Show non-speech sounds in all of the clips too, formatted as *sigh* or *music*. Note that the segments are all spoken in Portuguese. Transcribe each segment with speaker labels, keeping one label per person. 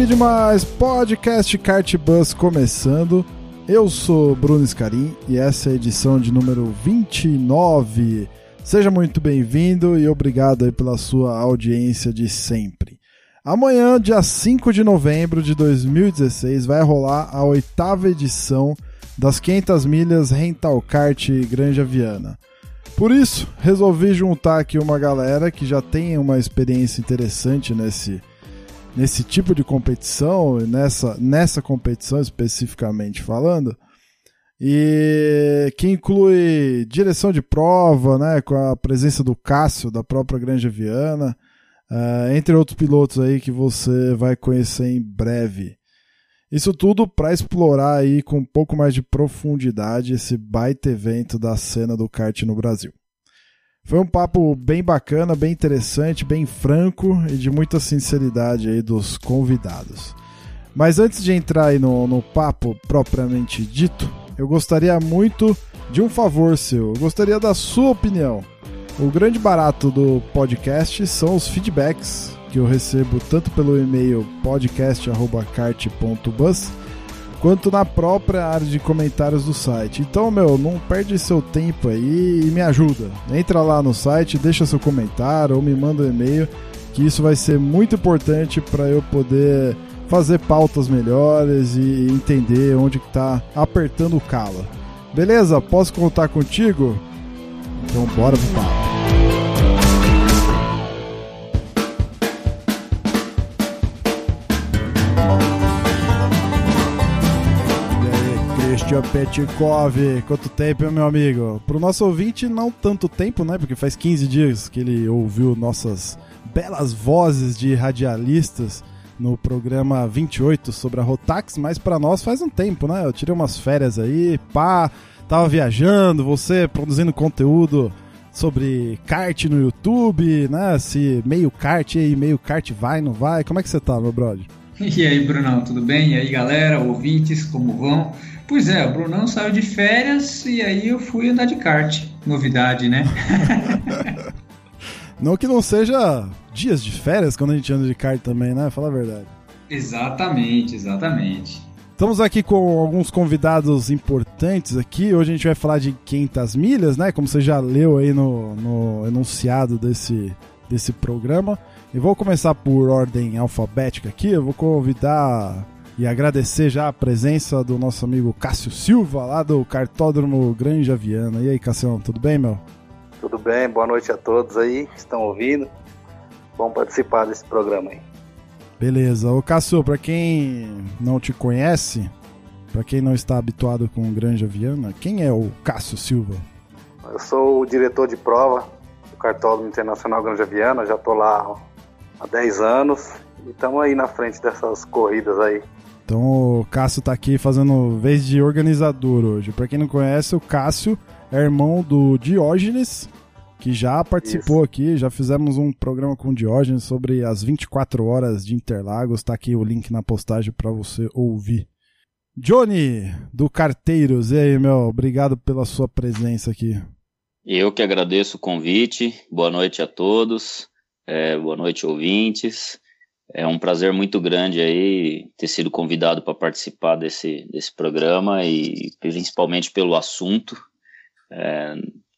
Speaker 1: Que demais! Podcast Kart Bus começando. Eu sou Bruno Scarim e essa é a edição de número 29. Seja muito bem-vindo e obrigado pela sua audiência de sempre. Amanhã, dia 5 de novembro de 2016, vai rolar a oitava edição das 500 milhas Rental Kart Granja Viana. Por isso, resolvi juntar aqui uma galera que já tem uma experiência interessante nesse, nesse tipo de competição, nessa, nessa competição especificamente falando, e que inclui direção de prova, né, com a presença do Cássio, da própria Granja Viana, eh, entre outros pilotos aí que você vai conhecer em breve. Isso tudo para explorar aí com um pouco mais de profundidade esse baita evento da cena do kart no Brasil. Foi um papo bem bacana, bem interessante, bem franco e de muita sinceridade aí dos convidados. Mas antes de entrar aí no, no papo propriamente dito, eu gostaria muito de um favor seu. Eu gostaria da sua opinião. O grande barato do podcast são os feedbacks que eu recebo tanto pelo e-mail podcast@kart.bus quanto na própria área de comentários do site. Então, meu, não perde seu tempo aí e me ajuda. Entra lá no site, deixa seu comentário ou me manda um e-mail, que isso vai ser muito importante para eu poder fazer pautas melhores e entender onde que tá apertando o calo. Beleza? Posso contar contigo? Então bora pro papo. Christian Petkov, quanto tempo, meu amigo? Pro nosso ouvinte, não tanto tempo, né? Porque faz 15 dias que ele ouviu nossas belas vozes de radialistas no programa 28 sobre a Rotax, mas para nós faz um tempo, né? Eu tirei umas férias aí, pá, tava viajando, você produzindo conteúdo sobre kart no YouTube, né? Se meio kart aí, meio kart vai, não vai. Como é que você tá, meu brother?
Speaker 2: E aí, Brunão, tudo bem? E aí, galera, ouvintes, como vão? Pois é, o Brunão saiu de férias e aí eu fui andar de kart. Novidade, né? *laughs*
Speaker 1: Não que não seja dias de férias quando a gente anda de kart também, né? Fala a verdade.
Speaker 2: exatamente, exatamente.
Speaker 1: Estamos aqui com alguns convidados importantes aqui. Hoje a gente vai falar de 500 milhas, né? Como você já leu aí no, no enunciado desse, desse programa. E vou começar por ordem alfabética aqui. Eu vou convidar e agradecer já a presença do nosso amigo Cássio Silva, lá do Cartódromo Granja Viana. E aí, Cássio, tudo bem, meu?
Speaker 3: Tudo bem? Boa noite a todos aí que estão ouvindo. Vamos participar desse programa aí.
Speaker 1: Beleza. Ô, Cássio, pra quem não te conhece, pra quem não está habituado com Granja Viana, quem é o Cássio Silva?
Speaker 3: Eu sou o diretor de prova do Cartódromo Internacional Granja Viana, já tô lá há 10 anos e estamos aí na frente dessas corridas aí.
Speaker 1: Então o Cássio tá aqui fazendo vez de organizador hoje. Pra quem não conhece, o Cássio é irmão do Diógenes, que já participou
Speaker 3: Isso.
Speaker 1: aqui, já fizemos um programa com o Diógenes sobre as 24 horas de Interlagos, tá aqui o link na postagem para você ouvir. Johnny, do Carteiros, e aí, meu, obrigado pela sua presença aqui.
Speaker 4: Eu que agradeço o convite. Boa noite a todos. É, boa noite, ouvintes. É um prazer muito grande aí ter sido convidado para participar desse, desse programa e principalmente pelo assunto, é,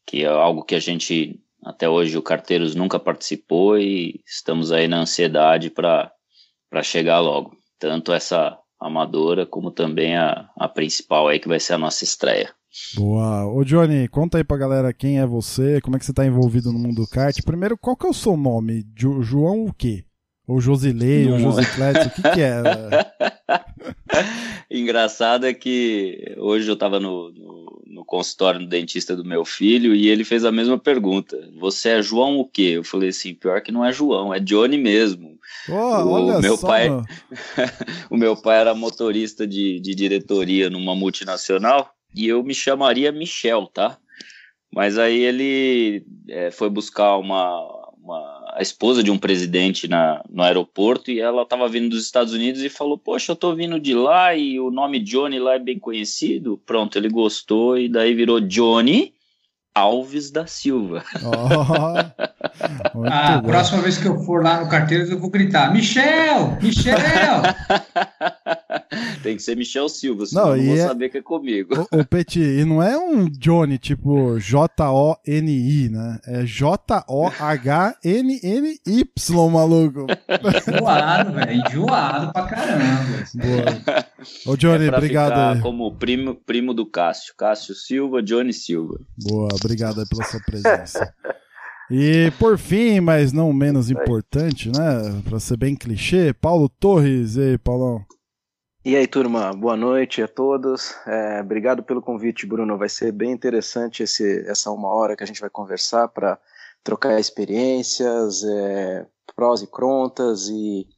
Speaker 4: que é algo que a gente até hoje o Carteiros nunca participou e estamos aí na ansiedade para chegar logo. Tanto essa amadora como também a, a principal aí que vai ser a nossa estreia.
Speaker 1: Boa. Ô Johnny, conta aí pra galera quem é você, como é que você tá envolvido no mundo do kart. Primeiro, qual que é o seu nome? Jo João o quê? Ou Josilei, ou. Josiclete, o que que é? *laughs*
Speaker 4: Engraçado é que hoje eu estava no, no, no consultório do dentista do meu filho e ele fez a mesma pergunta. Você é João o quê? Eu falei assim, pior que não é João, é Johnny mesmo.
Speaker 1: Oh, o
Speaker 4: meu
Speaker 1: só,
Speaker 4: pai, *laughs* o meu pai era motorista de, de diretoria numa multinacional e eu me chamaria Michel, tá? Mas aí ele é, foi buscar uma, uma, a esposa de um presidente na, no aeroporto e ela estava vindo dos Estados Unidos e falou: Poxa, eu tô vindo de lá e o nome Johnny lá é bem conhecido. Pronto, ele gostou e daí virou Johnny Alves da Silva. *laughs*
Speaker 2: Oh, ah, a próxima vez que eu for lá no carteiro, eu vou gritar: Michel! Michel! *laughs*
Speaker 4: Tem que ser Michel Silva, senão não, eu não vou é... saber que é comigo.
Speaker 1: O, o Petit, e não é um Johnny tipo J-O-N-I, né? É J-O-H-N-N-Y, maluco.
Speaker 2: Enjoado, velho. Enjoado pra caramba.
Speaker 1: Boa. Ô, Johnny, é obrigado.
Speaker 4: Como primo, primo do Cássio. Cássio Silva, Johnny Silva.
Speaker 1: Boa, obrigado pela sua presença. E por fim, mas não menos importante, né? Para ser bem clichê, Paulo Torres. E aí, Paulão?
Speaker 5: E aí, turma, boa noite a todos. É, obrigado pelo convite, Bruno. Vai ser bem interessante esse, essa uma hora que a gente vai conversar para trocar experiências, é, prós e contras e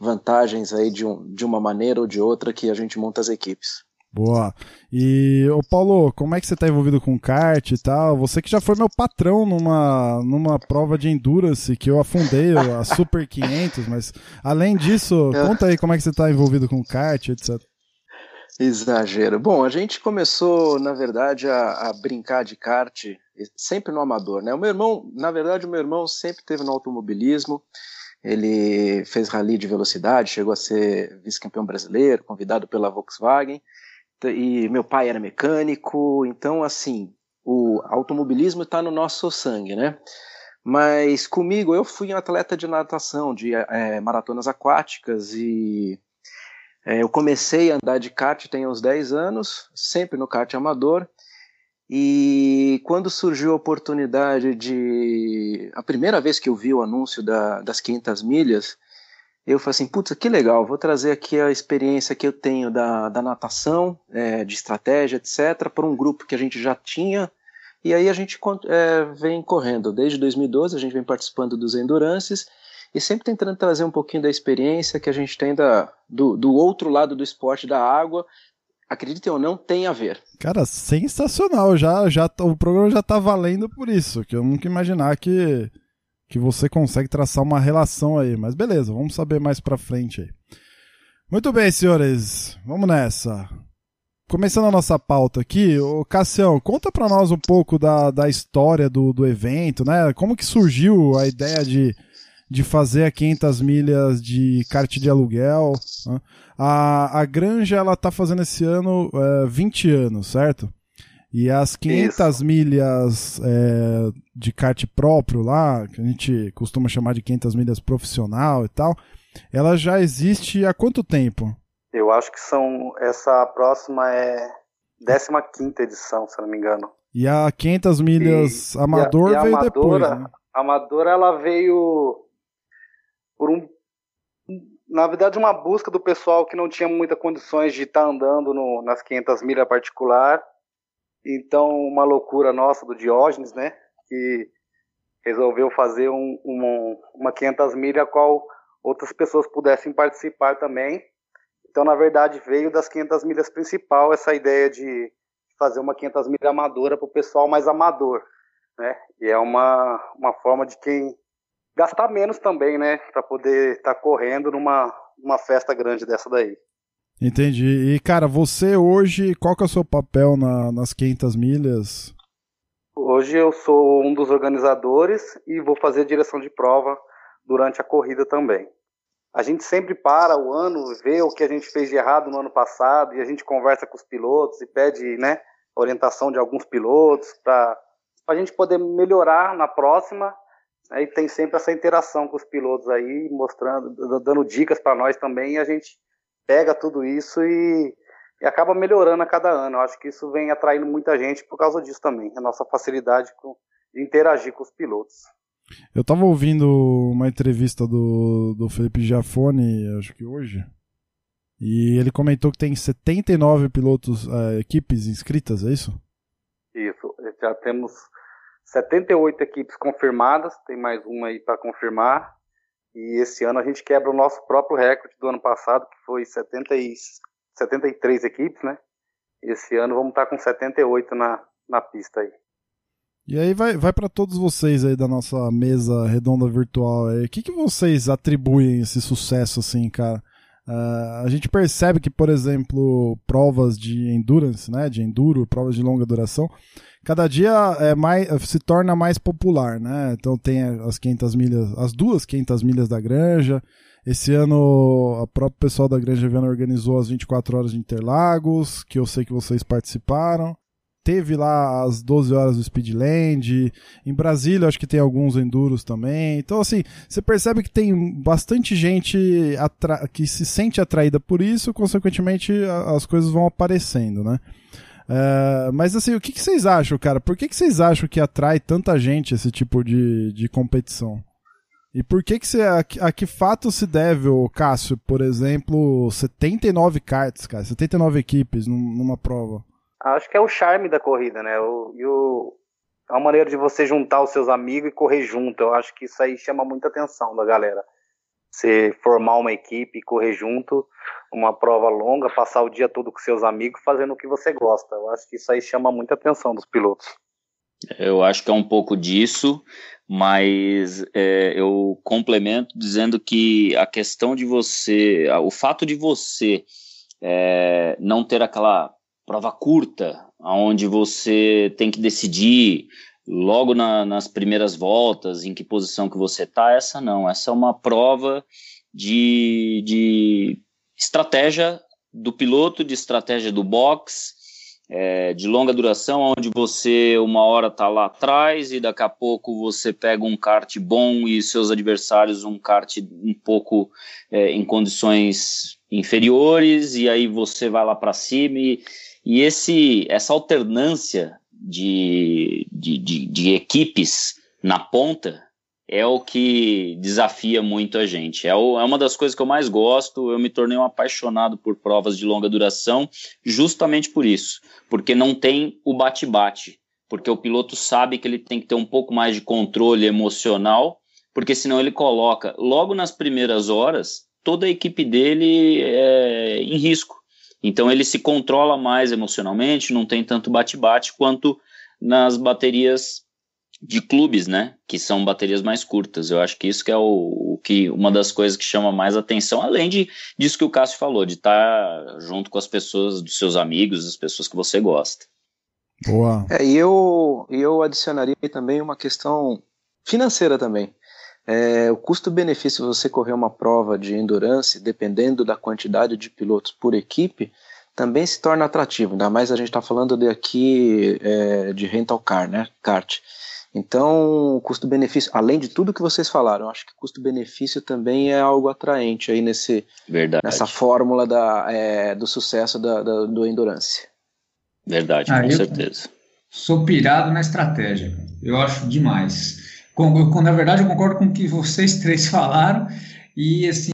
Speaker 5: vantagens aí de, um, de uma maneira ou de outra que a gente monta as equipes.
Speaker 1: Boa. E, ô Paulo, como é que você está envolvido com kart e tal? Você que já foi meu patrão numa, numa prova de endurance que eu afundei a Super *laughs* 500, mas além disso, conta aí como é que você está envolvido com kart, etc.
Speaker 5: Exagero. Bom, a gente começou, na verdade, a, a, brincar de kart sempre no amador, né? O meu irmão, na verdade, o meu irmão sempre teve no automobilismo. Ele fez rally de velocidade, chegou a ser vice-campeão brasileiro, convidado pela Volkswagen e meu pai era mecânico, então assim, o automobilismo está no nosso sangue, né? Mas comigo, eu fui um atleta de natação, de é, maratonas aquáticas e é, eu comecei a andar de kart tem uns 10 anos, sempre no kart amador. E quando surgiu a oportunidade de. A primeira vez que eu vi o anúncio da, das 500 milhas, eu falei assim, putz, que legal, vou trazer aqui a experiência que eu tenho da, da natação, é, de estratégia, etc., para um grupo que a gente já tinha, e aí a gente é, vem correndo. Desde 2012 a gente vem participando dos Endurances, e sempre tentando trazer um pouquinho da experiência que a gente tem da, do, do outro lado do esporte da água, acreditem ou não, tem a ver.
Speaker 1: Cara, sensacional, já, já o programa já está valendo por isso, que eu nunca imaginar que que você consegue traçar uma relação aí. Mas beleza, vamos saber mais pra frente aí. Muito bem, senhores, vamos nessa. Começando a nossa pauta aqui, o Cassião, conta para nós um pouco da, da história do, do evento, né? Como que surgiu a ideia de, de fazer a 500 milhas de kart de aluguel? Né? A, a Granja, ela tá fazendo esse ano é, 20 anos, certo? E as 500 Isso. milhas é, de kart próprio lá, que a gente costuma chamar de 500 milhas profissional e tal, ela já existe há quanto tempo?
Speaker 3: Eu acho que são. Essa próxima é 15 edição, se não me engano.
Speaker 1: E a 500 milhas e, amador e a, e a veio amadora, depois. Né?
Speaker 3: A amadora ela veio por um. Na verdade, uma busca do pessoal que não tinha muitas condições de estar tá andando no, nas 500 milhas particular então, uma loucura nossa do Diógenes, né? Que resolveu fazer um, uma, uma 500 milhas a qual outras pessoas pudessem participar também. Então, na verdade, veio das 500 milhas principal essa ideia de fazer uma 500 milhas amadora para o pessoal mais amador, né? E é uma, uma forma de quem gastar menos também, né? Para poder estar tá correndo numa uma festa grande dessa daí.
Speaker 1: Entendi. E, cara, você hoje, qual que é o seu papel na, nas 500 milhas?
Speaker 3: Hoje eu sou um dos organizadores e vou fazer direção de prova durante a corrida também. A gente sempre para o ano, vê o que a gente fez de errado no ano passado e a gente conversa com os pilotos e pede né, orientação de alguns pilotos para a gente poder melhorar na próxima. Aí tem sempre essa interação com os pilotos aí, mostrando, dando dicas para nós também e a gente pega tudo isso e, e acaba melhorando a cada ano. Eu acho que isso vem atraindo muita gente por causa disso também, a nossa facilidade com, de interagir com os pilotos.
Speaker 1: Eu estava ouvindo uma entrevista do, do Felipe Giafone, acho que hoje, e ele comentou que tem 79 pilotos, uh, equipes inscritas, é isso?
Speaker 3: Isso, já temos 78 equipes confirmadas, tem mais uma aí para confirmar, E esse ano a gente quebra o nosso próprio recorde do ano passado, que foi 70 e, 73 equipes, né? Esse ano vamos estar com 78 na, na pista aí.
Speaker 1: E aí vai, vai para todos vocês aí da nossa mesa redonda virtual. O que, que vocês atribuem esse sucesso assim, cara? Uh, a gente percebe que, por exemplo, provas de endurance, né, de enduro, provas de longa duração, cada dia é mais, se torna mais popular, né? Então tem as 500 milhas, as duas 500 milhas da Granja. Esse ano, a própria pessoal da Granja Viana organizou as 24 horas de Interlagos, que eu sei que vocês participaram teve lá as 12 horas do Speedland. Em Brasília, acho que tem alguns enduros também. Então, assim, você percebe que tem bastante gente que se sente atraída por isso, consequentemente, as coisas vão aparecendo, né? Uh, mas assim, o que, que, vocês acham, cara? Por que, que vocês acham que atrai tanta gente esse tipo de, de competição? E por que que você, a, a que fato se deve, o Cássio, por exemplo, 79 karts, cara, 79 equipes numa prova?
Speaker 3: Acho que é o charme da corrida, né? O, e o, é uma maneira de você juntar os seus amigos e correr junto. Eu acho que isso aí chama muita atenção da galera. Você formar uma equipe, correr junto, uma prova longa, passar o dia todo com seus amigos fazendo o que você gosta. Eu acho que isso aí chama muita atenção dos pilotos.
Speaker 4: Eu acho que é um pouco disso, mas é, eu complemento dizendo que a questão de você, o fato de você é, não ter aquela prova curta, onde você tem que decidir logo na, nas primeiras voltas em que posição que você está, essa não. Essa é uma prova de, de estratégia do piloto, de estratégia do box, é, de longa duração, onde você uma hora está lá atrás e daqui a pouco você pega um kart bom e seus adversários um kart um pouco é, em condições inferiores e aí você vai lá para cima e, e esse, essa alternância de, de, de, de equipes na ponta é o que desafia muito a gente. É, o, é, uma das coisas que eu mais gosto. Eu me tornei um apaixonado por provas de longa duração, justamente por isso, porque não tem o bate-bate, porque o piloto sabe que ele tem que ter um pouco mais de controle emocional, porque senão ele coloca logo nas primeiras horas toda a equipe dele é, em risco. Então ele se controla mais emocionalmente, não tem tanto bate-bate quanto nas baterias de clubes, né? Que são baterias mais curtas. Eu acho que isso que é o, o que uma das coisas que chama mais atenção, além de disso que o Cássio falou, de estar junto com as pessoas, dos seus amigos, as pessoas que você gosta.
Speaker 5: Boa. É, e eu, eu adicionaria também uma questão financeira também. É, o custo-benefício você correr uma prova de endurance, dependendo da quantidade de pilotos por equipe, também se torna atrativo. Ainda mais a gente está falando de aqui é, de rental car, né? Kart. Então, o custo-benefício, além de tudo que vocês falaram, acho que custo-benefício também é algo atraente aí nesse, nessa fórmula da, é, do sucesso da, da, do Endurance.
Speaker 4: Verdade, ah, com certeza.
Speaker 2: Sou pirado na estratégia. Eu acho demais. Com, com, na verdade, eu concordo com o que vocês *laughs* três falaram e, assim,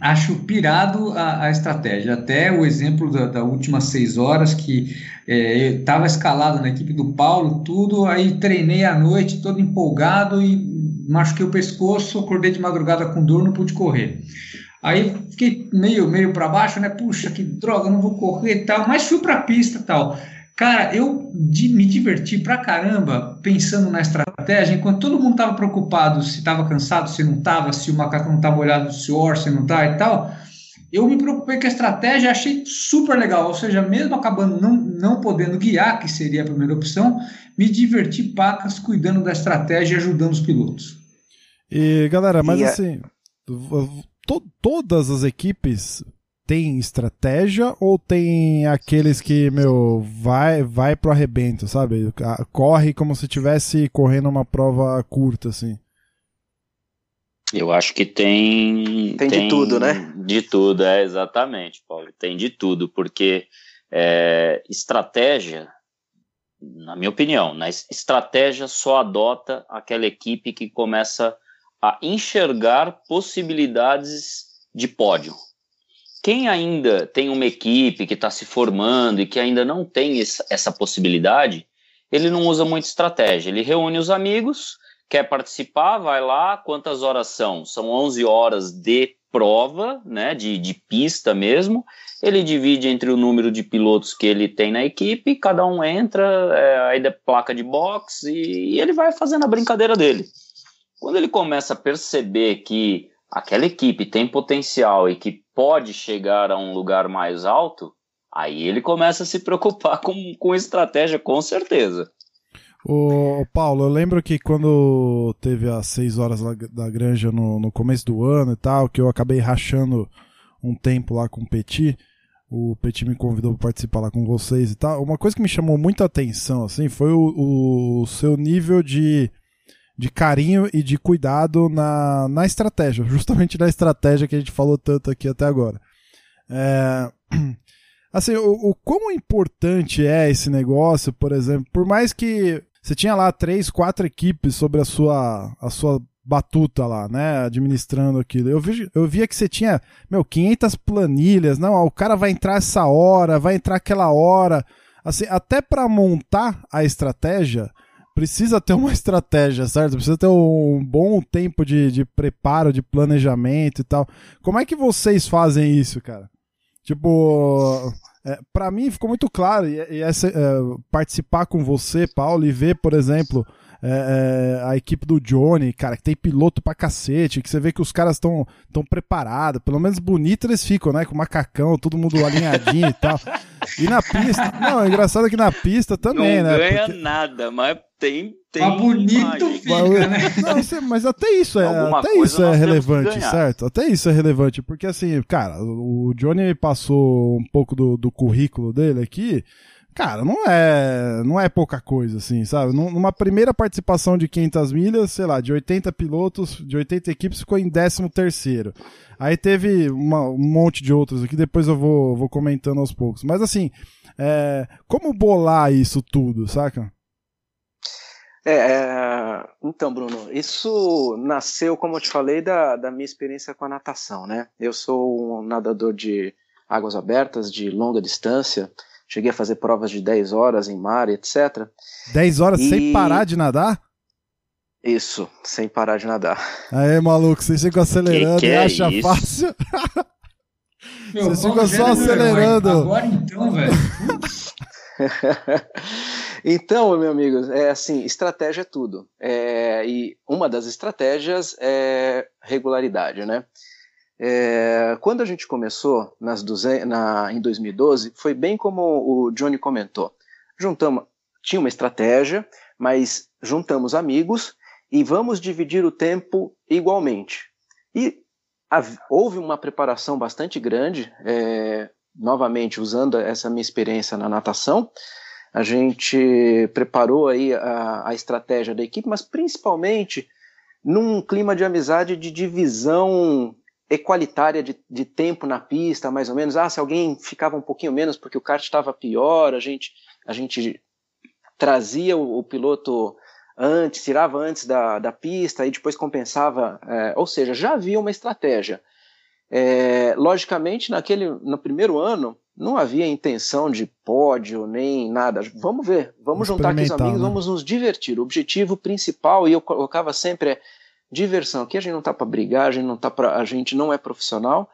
Speaker 2: acho pirado a, a estratégia. Até o exemplo da, da última seis horas, que estava é, escalado na equipe do Paulo, tudo, aí treinei à noite, todo empolgado e machuquei o pescoço, acordei de madrugada com dor, não pude correr. Aí fiquei meio, meio para baixo, né? Puxa, que droga, não vou correr e tal, mas fui para a pista e tal. Cara, eu de, me diverti pra caramba pensando na estratégia, enquanto todo mundo estava preocupado se estava cansado, se não estava, se o macaco não estava molhado do suor, se não tá e tal. Eu me preocupei com a estratégia, achei super legal, ou seja, mesmo acabando não, não podendo guiar, que seria a primeira opção, me diverti pacas cuidando da estratégia e ajudando os pilotos.
Speaker 1: E galera, mas e assim, to, todas as equipes tem estratégia ou tem aqueles que, meu, vai, vai pro arrebento, sabe? Corre como se estivesse correndo uma prova curta, assim.
Speaker 4: Eu acho que tem.
Speaker 5: Tem, tem de tudo, né?
Speaker 4: De tudo, é, exatamente, Paulo. Tem de tudo, porque é, estratégia, na minha opinião, né, estratégia só adota aquela equipe que começa a enxergar possibilidades de pódio quem ainda tem uma equipe que está se formando e que ainda não tem essa possibilidade, ele não usa muita estratégia. Ele reúne os amigos, quer participar, vai lá. Quantas horas são? São 11 horas de prova, né, de, de pista mesmo. Ele divide entre o número de pilotos que ele tem na equipe, cada um entra, é, aí da placa de boxe e, e ele vai fazendo a brincadeira dele. Quando ele começa a perceber que aquela equipe tem potencial e que pode chegar a um lugar mais alto, aí ele começa a se preocupar com, com estratégia, com certeza.
Speaker 1: O Paulo, eu lembro que quando teve as seis horas da granja no, no começo do ano e tal, que eu acabei rachando um tempo lá com o Petit, o Petit me convidou para participar lá com vocês e tal. Uma coisa que me chamou muita atenção, assim, foi o, o seu nível de, de carinho e de cuidado na, na estratégia, justamente na estratégia que a gente falou tanto aqui até agora. É, *clears throat* assim, o, o quão importante é esse negócio, por exemplo, por mais que você tinha lá três, quatro equipes sobre a sua, a sua batuta lá, né, administrando aquilo. Eu, vi, eu via que você tinha, meu, 500 planilhas, não, o cara vai entrar essa hora, vai entrar aquela hora. Assim, até para montar a estratégia, precisa ter uma *laughs* estratégia, certo? Precisa ter um bom tempo de, de preparo, de planejamento e tal. Como é que vocês fazem isso, cara? Tipo, é, para mim ficou muito claro, e, e essa, é, participar com você, Paulo, e ver, por exemplo, é, é, a equipe do Johnny, cara, que tem piloto pra cacete, que você vê que os caras estão tão preparados, pelo menos bonito eles ficam, né? Com macacão, todo mundo alinhadinho e tal. E na pista, não, é engraçado que na pista também,
Speaker 4: não
Speaker 1: né?
Speaker 4: Não ganha Porque... nada, mas tem. tem
Speaker 2: mas bonito fica, né? *laughs*
Speaker 1: Não, mas até isso é, até isso é relevante, certo? Até isso é relevante, porque assim, cara, o Johnny passou um pouco do, do currículo dele aqui cara, não é, não é pouca coisa, assim, sabe? Numa primeira participação de 500 milhas, sei lá, de 80 pilotos, de 80 equipes, ficou em 13 terceiro. Aí teve uma, um monte de outros aqui, depois eu vou, vou comentando aos poucos. Mas assim, é, como bolar isso tudo, saca?
Speaker 5: É, é, então, Bruno, isso nasceu, como eu te falei, da, da minha experiência com a natação, né? Eu sou um nadador de águas abertas, de longa distância, Cheguei a fazer provas de 10 horas em mar, etc.
Speaker 1: 10 horas e... sem parar de nadar?
Speaker 5: Isso, sem parar de nadar.
Speaker 1: Aí, maluco, você chega acelerando que que é e acha isso? fácil. *laughs* Meu, você fica só acelerando.
Speaker 2: Agora então, velho. *laughs* *laughs*
Speaker 5: então, meu amigo, é assim, estratégia é tudo. É, e uma das estratégias é regularidade, né? É, quando a gente começou nas 200, na, em 2012, foi bem como o Johnny comentou. Juntamos, tinha uma estratégia, mas juntamos amigos e vamos dividir o tempo igualmente. E houve uma preparação bastante grande, é, novamente usando essa minha experiência na natação. A gente preparou aí a, a estratégia da equipe, mas principalmente num clima de amizade, de divisão equalitária de, de tempo na pista, mais ou menos. Ah, se alguém ficava um pouquinho menos porque o kart estava pior, a gente, a gente trazia o, o, piloto antes, tirava antes da, da pista e depois compensava. É, ou seja, já havia uma estratégia. É, logicamente, naquele, no primeiro ano, não havia intenção de pódio nem nada. Vamos ver, vamos juntar com os amigos, né? vamos nos divertir. O objetivo principal, e eu colocava sempre, é diversão. Aqui a gente não está para brigar, a gente não tá para, a gente não é profissional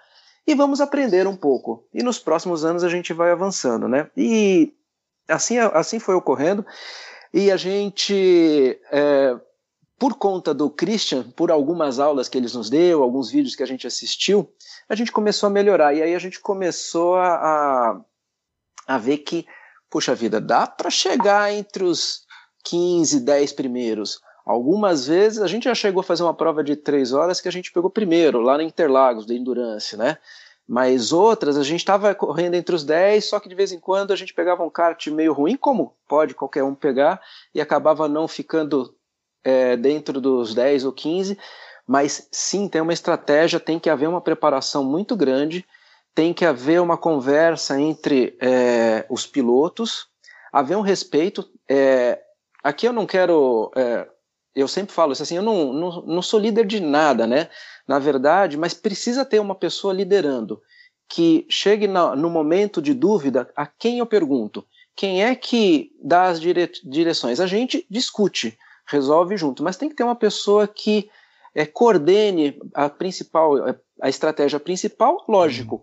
Speaker 5: e vamos aprender um pouco. E nos próximos anos a gente vai avançando, né? E assim, assim foi ocorrendo. E a gente, é, por conta do Christian, por algumas aulas que ele nos deu, alguns vídeos que a gente assistiu, a gente começou a melhorar. E aí a gente começou a, a, ver que, puxa vida, dá para chegar entre os 15, 10 primeiros. Algumas vezes a gente já chegou a fazer uma prova de três horas que a gente pegou primeiro, lá na Interlagos, da Endurance, né? Mas outras a gente estava correndo entre os 10, só que de vez em quando a gente pegava um kart meio ruim, como pode qualquer um pegar, e acabava não ficando é, dentro dos 10 ou 15. Mas sim, tem uma estratégia, tem que haver uma preparação muito grande, tem que haver uma conversa entre é, os pilotos, haver um respeito. É, aqui eu não quero é, eu sempre falo isso assim, eu não, não, não sou líder de nada, né? Na verdade, mas precisa ter uma pessoa liderando que chegue no momento de dúvida a quem eu pergunto. Quem é que dá as dire, direções? A gente discute. Resolve junto. Mas tem que ter uma pessoa que é, coordene a principal, a estratégia principal, lógico. Uhum.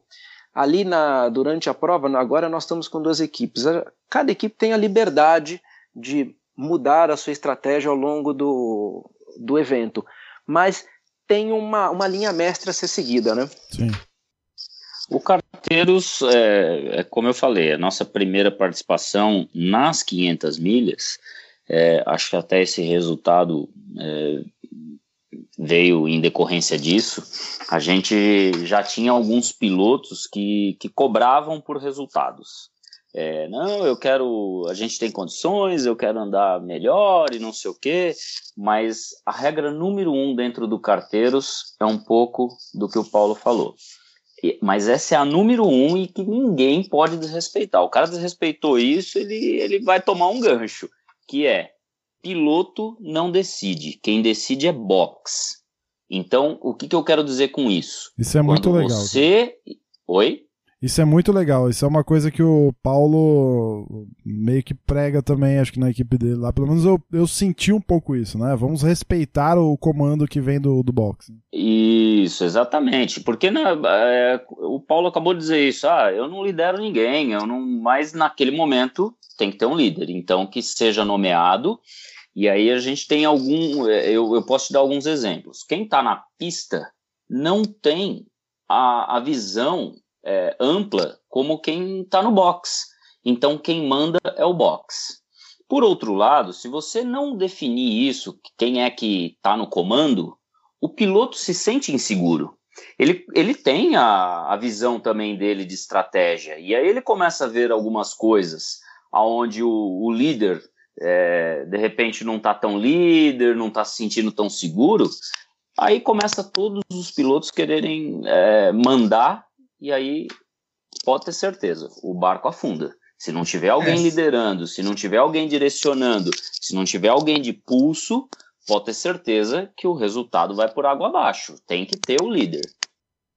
Speaker 5: Ali na, durante a prova, agora nós estamos com duas equipes. Cada equipe tem a liberdade de mudar a sua estratégia ao longo do, do evento. Mas tem uma, uma linha mestra a ser seguida, né?
Speaker 1: Sim.
Speaker 4: O Carteiros, é, é, como eu falei, a nossa primeira participação nas 500 milhas, é, acho que até esse resultado é, veio em decorrência disso. A gente já tinha alguns pilotos que, que cobravam por resultados. É, não, eu quero, a gente tem condições, eu quero andar melhor e não sei o quê, mas a regra número um dentro do Carteiros é um pouco do que o Paulo falou. E, mas essa é a número um e que ninguém pode desrespeitar. O cara desrespeitou isso, ele, ele vai tomar um gancho, que é piloto não decide, quem decide é box. Então, o que, que eu quero dizer com isso?
Speaker 1: Isso é Quando muito legal.
Speaker 4: Você. Oi?
Speaker 1: Isso é muito legal. Isso é uma coisa que o Paulo meio que prega também, acho que na equipe dele lá. Pelo menos eu, eu senti um pouco isso, né? Vamos respeitar o comando que vem do, do boxe.
Speaker 4: Isso, exatamente. Porque na, é, o Paulo acabou de dizer isso. Ah, eu não lidero ninguém, eu não. Mas naquele momento tem que ter um líder. Então, que seja nomeado. E aí a gente tem algum. É, eu, eu posso te dar alguns exemplos. Quem está na pista não tem a, a visão é, ampla como quem está no box. Então, quem manda é o box. Por outro lado, se você não definir isso, quem é que está no comando, o piloto se sente inseguro. Ele, ele tem a, a visão também dele de estratégia, e aí ele começa a ver algumas coisas aonde o, o líder é, de repente não está tão líder, não está se sentindo tão seguro, aí começa todos os pilotos quererem é, mandar e aí pode ter certeza, o barco afunda. Se não tiver alguém é. liderando, se não tiver alguém direcionando, se não tiver alguém de pulso, pode ter certeza que o resultado vai por água abaixo. Tem que ter o líder.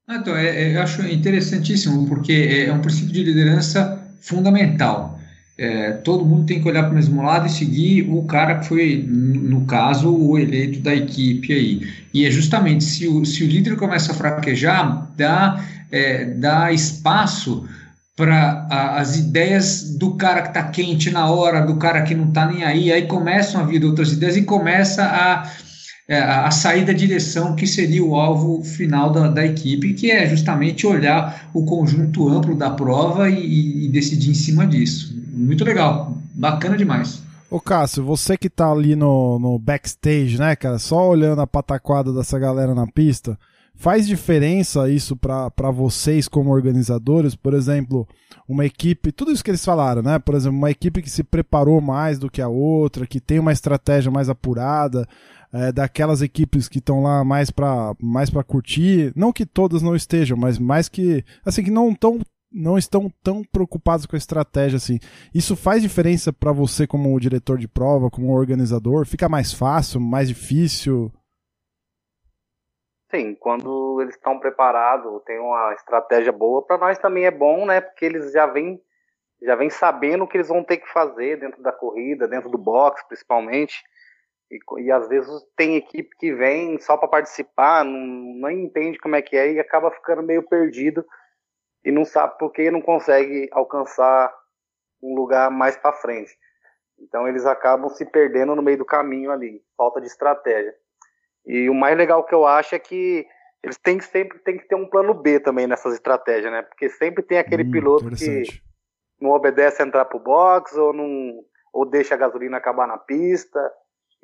Speaker 2: Ah, então, é, é, eu acho interessantíssimo, porque é, é um princípio de liderança fundamental. É, todo mundo tem que olhar para o mesmo lado e seguir o cara que foi, no caso, o eleito da equipe aí. E é justamente se o, se o líder começa a fraquejar, dá é, dá espaço para as ideias do cara que está quente na hora, do cara que não está nem aí, aí começam a vir outras ideias e começa a, a, a sair da direção que seria o alvo final da, da equipe, que é justamente olhar o conjunto amplo da prova e, e decidir em cima disso. Muito legal, bacana demais.
Speaker 1: Ô Cássio, você que tá ali no, no backstage, né, cara, só olhando a pataquada dessa galera na pista, Faz diferença isso para vocês como organizadores? Por exemplo, uma equipe, tudo isso que eles falaram, né? Por exemplo, uma equipe que se preparou mais do que a outra, que tem uma estratégia mais apurada, é, daquelas equipes que estão lá mais para mais pra curtir. Não que todas não estejam, mas mais que. Assim, que não estão não estão tão preocupados com a estratégia assim. Isso faz diferença para você como diretor de prova, como organizador? Fica mais fácil, mais difícil?
Speaker 3: Sim, quando eles estão preparados, tem uma estratégia boa, para nós também é bom, né? Porque eles já vêm já vem sabendo o que eles vão ter que fazer dentro da corrida, dentro do box, principalmente. E, e às vezes tem equipe que vem só para participar, não, não entende como é que é e acaba ficando meio perdido e não sabe por que não consegue alcançar um lugar mais para frente. Então eles acabam se perdendo no meio do caminho ali, falta de estratégia. E o mais legal que eu acho é que eles têm sempre tem que ter um plano B também nessas estratégias, né? Porque sempre tem aquele hum, piloto que não obedece a entrar pro box ou não ou deixa a gasolina acabar na pista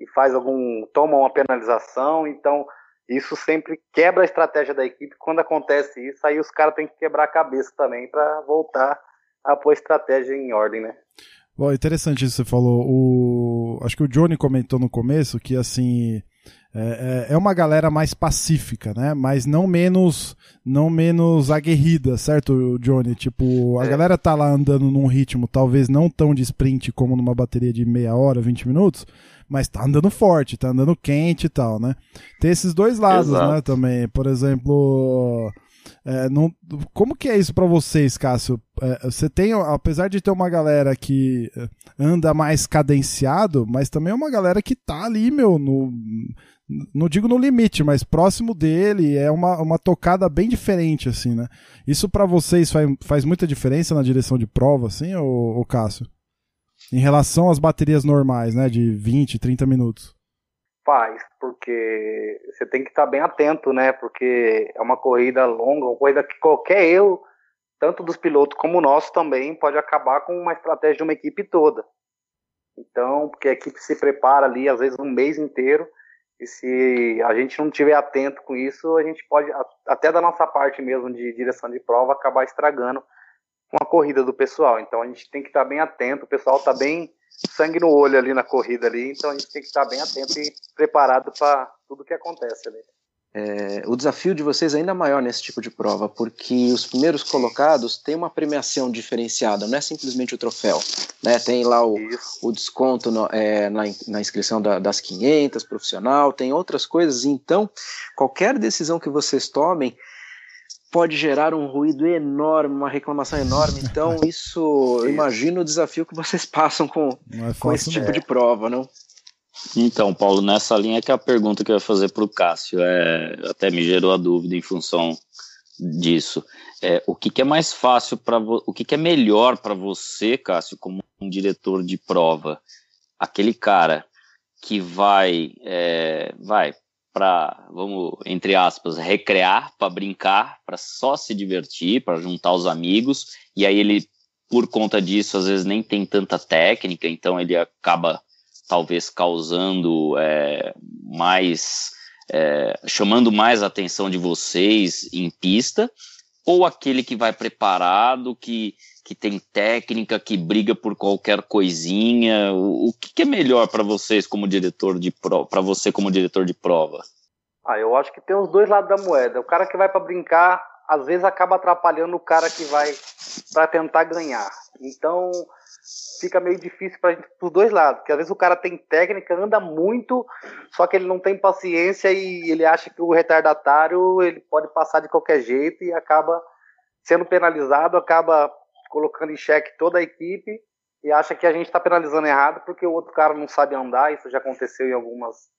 Speaker 3: e faz algum toma uma penalização, então isso sempre quebra a estratégia da equipe. Quando acontece isso, aí os caras têm que quebrar a cabeça também para voltar a pôr a estratégia em ordem, né?
Speaker 1: Bom, interessante isso que você falou. O... Acho que o Johnny comentou no começo que assim é, é, é uma galera mais pacífica, né? Mas não menos não menos aguerrida, certo, Johnny? Tipo, a é. galera tá lá andando num ritmo talvez não tão de sprint como numa bateria de meia hora, 20 minutos, mas tá andando forte, tá andando quente e tal, né? Tem esses dois lados, né, Exato. né, também. Por exemplo, É, não, como que é isso para vocês, Cássio? É, você tem, apesar de ter uma galera que é, anda mais cadenciado, mas também é uma galera que tá ali, meu, no, não digo no limite, mas próximo dele, é uma, uma tocada bem diferente, assim, né? Isso para vocês faz, faz muita diferença na direção de prova, assim, ou, ou Cássio? Em relação às baterias normais, né, de 20, 30 minutos.
Speaker 3: Faz, porque você tem que estar bem atento, né? Porque é uma corrida longa, uma corrida que qualquer erro, tanto dos pilotos como o nosso também, pode acabar com uma estratégia de uma equipe toda. Então, porque a equipe se prepara ali, às vezes, um mês inteiro, e se a gente não estiver atento com isso, a gente pode, até da nossa parte mesmo de direção de prova, acabar estragando uma corrida do pessoal. Então, a gente tem que estar bem atento, o pessoal está bem sangue no olho ali na corrida ali, então a gente tem que estar bem atento e preparado para tudo que acontece ali.
Speaker 5: É, o desafio de vocês é ainda maior nesse tipo de prova, porque os primeiros colocados têm uma premiação diferenciada, não é simplesmente o troféu. Né? Tem lá o, o desconto no, é, na, na, inscrição da, das 500, profissional, tem outras coisas. Então, qualquer decisão que vocês tomem pode gerar um ruído enorme, uma reclamação enorme. Então, *laughs* isso, imagino o desafio que vocês passam com, é com esse tipo de prova, não?
Speaker 4: Então, Paulo, nessa linha é que a pergunta que eu ia fazer para o Cássio é, até me gerou a dúvida em função disso. É, o que, que é mais fácil para o que, que é melhor para você, Cássio, como um diretor de prova? Aquele cara que vai, é, vai para, vamos, entre aspas, recrear, para brincar, para só se divertir, para juntar os amigos, e aí ele, por conta disso, às vezes nem tem tanta técnica, então ele acaba talvez causando é, mais, é, chamando mais a atenção de vocês em pista, ou aquele que vai preparado, que, que tem técnica, que briga por qualquer coisinha? O, o que, que, é melhor para vocês como diretor de prova, para você como diretor de prova?
Speaker 3: Ah, eu acho que tem os dois lados da moeda. O cara que vai para brincar, às vezes acaba atrapalhando o cara que vai para tentar ganhar. Então, fica meio difícil para os dois lados, porque às vezes o cara tem técnica, anda muito, só que ele não tem paciência e ele acha que o retardatário ele pode passar de qualquer jeito e acaba sendo penalizado, acaba colocando em xeque toda a equipe e acha que a gente está penalizando errado porque o outro cara não sabe andar. Isso já aconteceu em algumas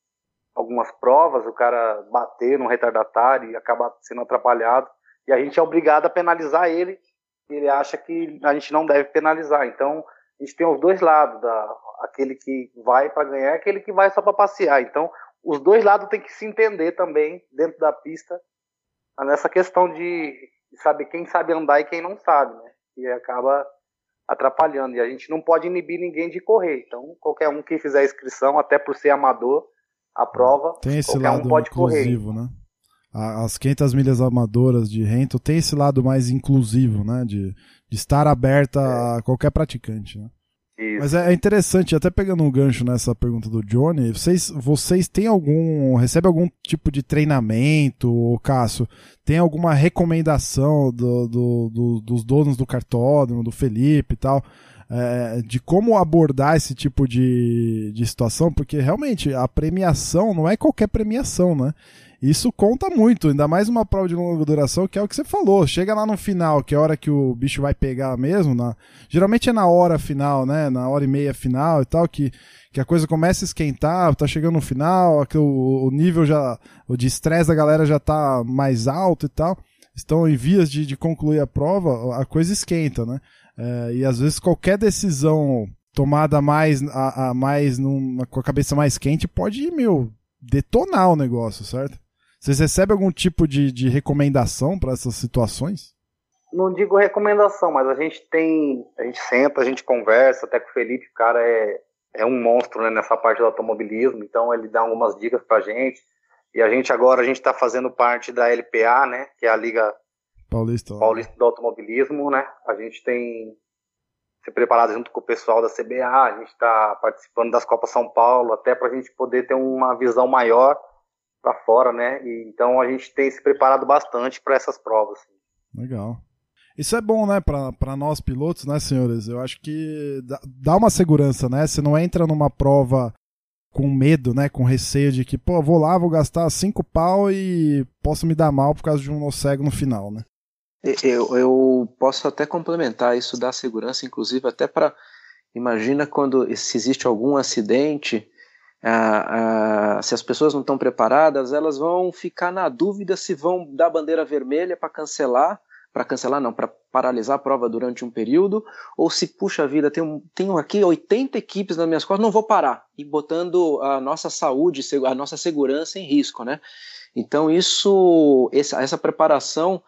Speaker 3: algumas provas, o cara bater no retardatário e acaba sendo atrapalhado e a gente é obrigado a penalizar ele. Ele acha que a gente não deve penalizar. Então a gente tem os dois lados, da, aquele que vai para ganhar e aquele que vai só para passear. Então, os dois lados têm que se entender também dentro da pista nessa questão de saber quem sabe andar e quem não sabe, né? E acaba atrapalhando. E a gente não pode inibir ninguém de correr. Então, qualquer um que fizer inscrição, até por ser amador, a prova,
Speaker 1: tem esse lado um pode correr. né? As 500 milhas amadoras de Rento tem esse lado mais inclusivo, né? De, de estar aberta é. a qualquer praticante, né? Isso. Mas é, é interessante, até pegando um gancho nessa pergunta do Johnny, vocês, vocês têm algum, recebe algum tipo de treinamento, Cássio? Tem alguma recomendação do, do, do, dos donos do cartódromo, do Felipe e tal, é, de como abordar esse tipo de, de situação? Porque realmente a premiação não é qualquer premiação, né? Isso conta muito, ainda mais uma prova de longa duração, que é o que você falou. Chega lá no final, que é a hora que o bicho vai pegar mesmo, na... geralmente é na hora final, né? Na hora e meia final e tal, que, que a coisa começa a esquentar, tá chegando no final, que o, o nível já, o de estresse da galera já tá mais alto e tal. Estão em vias de, de concluir a prova, a coisa esquenta, né? É, e às vezes qualquer decisão tomada mais, a, a mais com a cabeça mais quente pode, meu, detonar o negócio, certo? Vocês recebem algum tipo de, de recomendação para essas situações?
Speaker 3: Não digo recomendação, mas a gente tem, a gente senta, a gente conversa, até com o Felipe, o cara é, é um monstro né, nessa parte do automobilismo, então ele dá algumas dicas pra gente. E a gente agora a gente está fazendo parte da LPA, né, que é a Liga
Speaker 1: Paulista,
Speaker 3: Paulista do Automobilismo, né? A gente tem se preparado junto com o pessoal da CBA, a gente está participando das Copas São Paulo, até para a gente poder ter uma visão maior para fora, né? E, então a gente tem se preparado bastante para essas provas.
Speaker 1: Legal. Isso é bom, né, para nós pilotos, né, senhores? Eu acho que dá, dá uma segurança, né? Você não entra numa prova com medo, né? Com receio de que, pô, vou lá, vou gastar cinco pau e posso me dar mal por causa de um nó cego no final, né?
Speaker 5: Eu, eu posso até complementar isso da segurança, inclusive até para imagina quando se existe algum acidente, ah, ah, se as pessoas não estão preparadas, elas vão ficar na dúvida se vão dar bandeira vermelha para cancelar, para cancelar não, para paralisar a prova durante um período, ou se puxa vida, tenho, tenho aqui 80 equipes nas minhas costas, não vou parar, e botando a nossa saúde, a nossa segurança em risco, né? Então isso, essa, essa preparação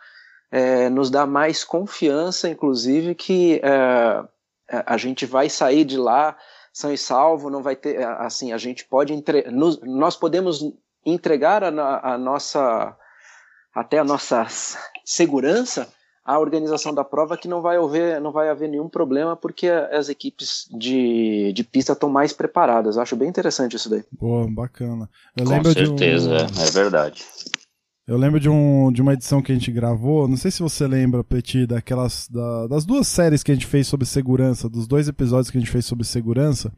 Speaker 5: é, nos dá mais confiança, inclusive, que é, a gente vai sair de lá são e salvo, não vai ter, assim, a gente pode, entre, nos, nós podemos entregar a, a, nossa, até a nossa segurança à organização da prova que não vai haver, não vai haver nenhum problema porque as equipes de, de pista estão mais preparadas. Eu acho bem interessante isso daí.
Speaker 1: Pô, bacana. Eu
Speaker 4: Com certeza, um... é verdade.
Speaker 1: Eu lembro de, um, de uma edição que a gente gravou, não sei se você lembra, Petit, daquelas, da, das duas séries que a gente fez sobre segurança, dos dois episódios que a gente fez sobre segurança,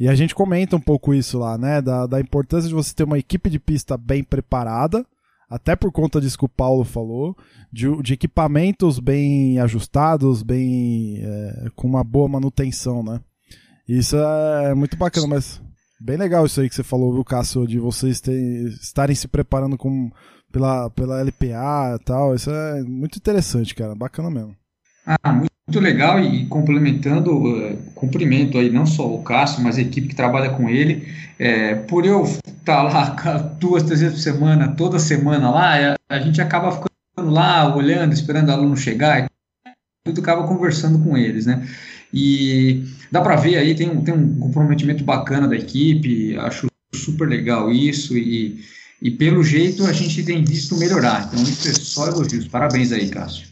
Speaker 1: e a gente comenta um pouco isso lá, né, da, da importância de você ter uma equipe de pista bem preparada, até por conta disso que o Paulo falou, de, de equipamentos bem ajustados, bem é, com uma boa manutenção, né. Isso é muito bacana, mas Bem legal isso aí que você falou, viu, Cássio, de vocês ter, estarem se preparando com, pela, pela LPA e tal. Isso é muito interessante, cara. Bacana mesmo.
Speaker 2: Ah, muito legal e complementando, uh, cumprimento aí não só o Cássio, mas a equipe que trabalha com ele. É, por eu estar lá *laughs* duas, três vezes por semana, toda semana lá, é, a gente acaba ficando lá, olhando, esperando o aluno chegar, e tudo acaba conversando com eles, né? E dá para ver aí, tem um, tem um comprometimento bacana da equipe, acho super legal isso, e, e pelo jeito a gente tem visto melhorar. Então, isso é só elogios. Parabéns aí, Cássio.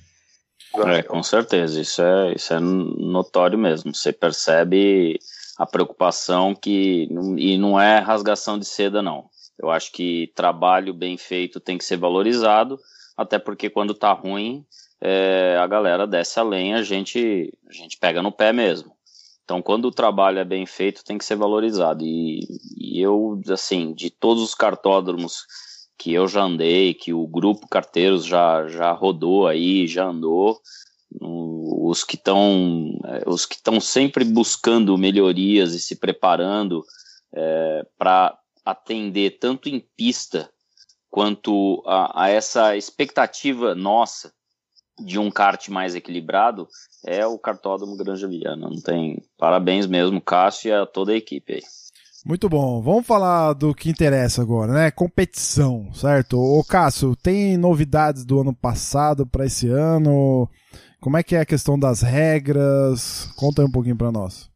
Speaker 4: É, com certeza, isso é, isso é notório mesmo. Você percebe a preocupação que. E não é rasgação de seda, não. Eu acho que trabalho bem feito tem que ser valorizado, até porque quando tá ruim, é, a galera desce a lenha, a gente, a gente pega no pé mesmo. Então, quando o trabalho é bem feito, tem que ser valorizado. E, e eu, assim, de todos os cartódromos que eu já andei, que o grupo Carteiros já, já rodou aí, já andou, os que estão é, os que estão sempre buscando melhorias e se preparando é, para atender tanto em pista quanto a, a essa expectativa nossa de um kart mais equilibrado é o cartódromo Granja Viana. Não tem parabéns mesmo, Cássio e a toda a equipe aí.
Speaker 1: Muito bom. Vamos falar do que interessa agora, né? Competição, certo? Ô Cássio, tem novidades do ano passado para esse ano? Como é que é a questão das regras? Conta aí um pouquinho para nós.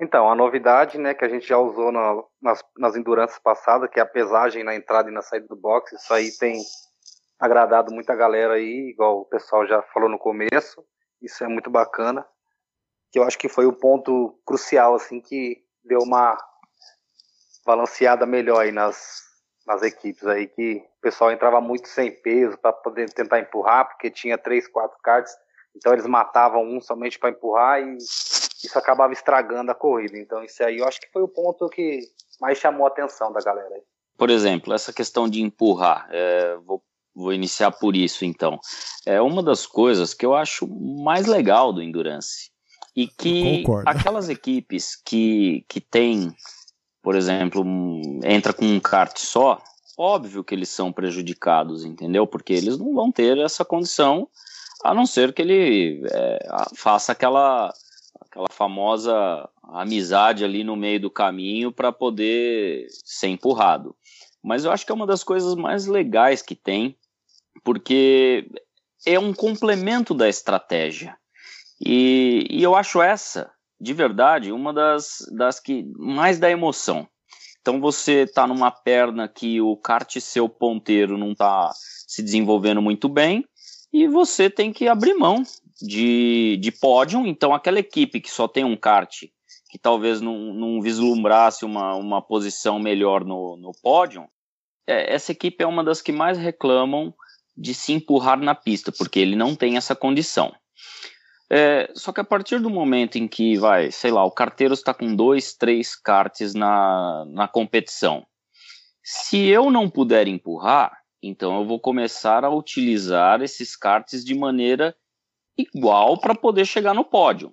Speaker 3: Então, a novidade, né, que a gente já usou na, nas, nas endurances passadas, que é a pesagem na entrada e na saída do box, isso aí tem agradado muita galera aí, igual o pessoal já falou no começo. Isso é muito bacana. Que eu acho que foi o ponto crucial, assim, que deu uma balanceada melhor aí nas, nas equipes aí, que o pessoal entrava muito sem peso para poder tentar empurrar, porque tinha três, quatro cards, então eles matavam um somente para empurrar e isso acabava estragando a corrida. Então isso aí eu acho que foi o ponto que mais chamou a atenção da galera aí.
Speaker 4: Por exemplo, essa questão de empurrar, é, vou vou iniciar por isso então. É uma das coisas que eu acho mais legal do Endurance. E que aquelas equipes que, que tem, por exemplo, um, entra com um kart só, óbvio que eles são prejudicados, entendeu? Porque eles não vão ter essa condição, a não ser que ele é, faça aquela, aquela famosa amizade ali no meio do caminho para poder ser empurrado. Mas eu acho que é uma das coisas mais legais que tem porque é um complemento da estratégia. E, e eu acho essa, de verdade, uma das, das que mais dá emoção. Então você está numa perna que o kart seu ponteiro não está se desenvolvendo muito bem e você tem que abrir mão de, de pódio. Então aquela equipe que só tem um kart que talvez não, não vislumbrasse uma, uma posição melhor no, no pódio, é, essa equipe é uma das que mais reclamam de se empurrar na pista, porque ele não tem essa condição. É, só que a partir do momento em que, vai, sei lá, o carteiro está com dois, três karts na, na competição, se eu não puder empurrar, então eu vou começar a utilizar esses karts de maneira igual para poder chegar no pódio.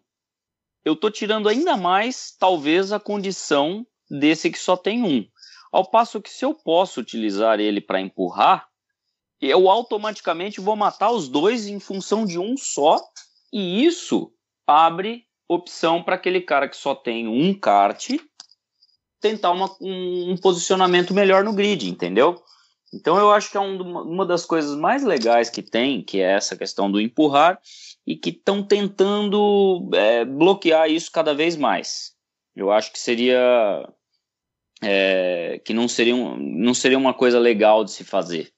Speaker 4: Eu estou tirando ainda mais, talvez, a condição desse que só tem um. Ao passo que se eu posso utilizar ele para empurrar, eu automaticamente vou matar os dois em função de um só e isso abre opção para aquele cara que só tem um kart tentar uma, um, um, posicionamento melhor no grid, entendeu? Então eu acho que é um, uma das coisas mais legais que tem, que é essa questão do empurrar, e que estão tentando é, bloquear isso cada vez mais. Eu acho que seria é, que não seria, um, não seria uma coisa legal de se fazer.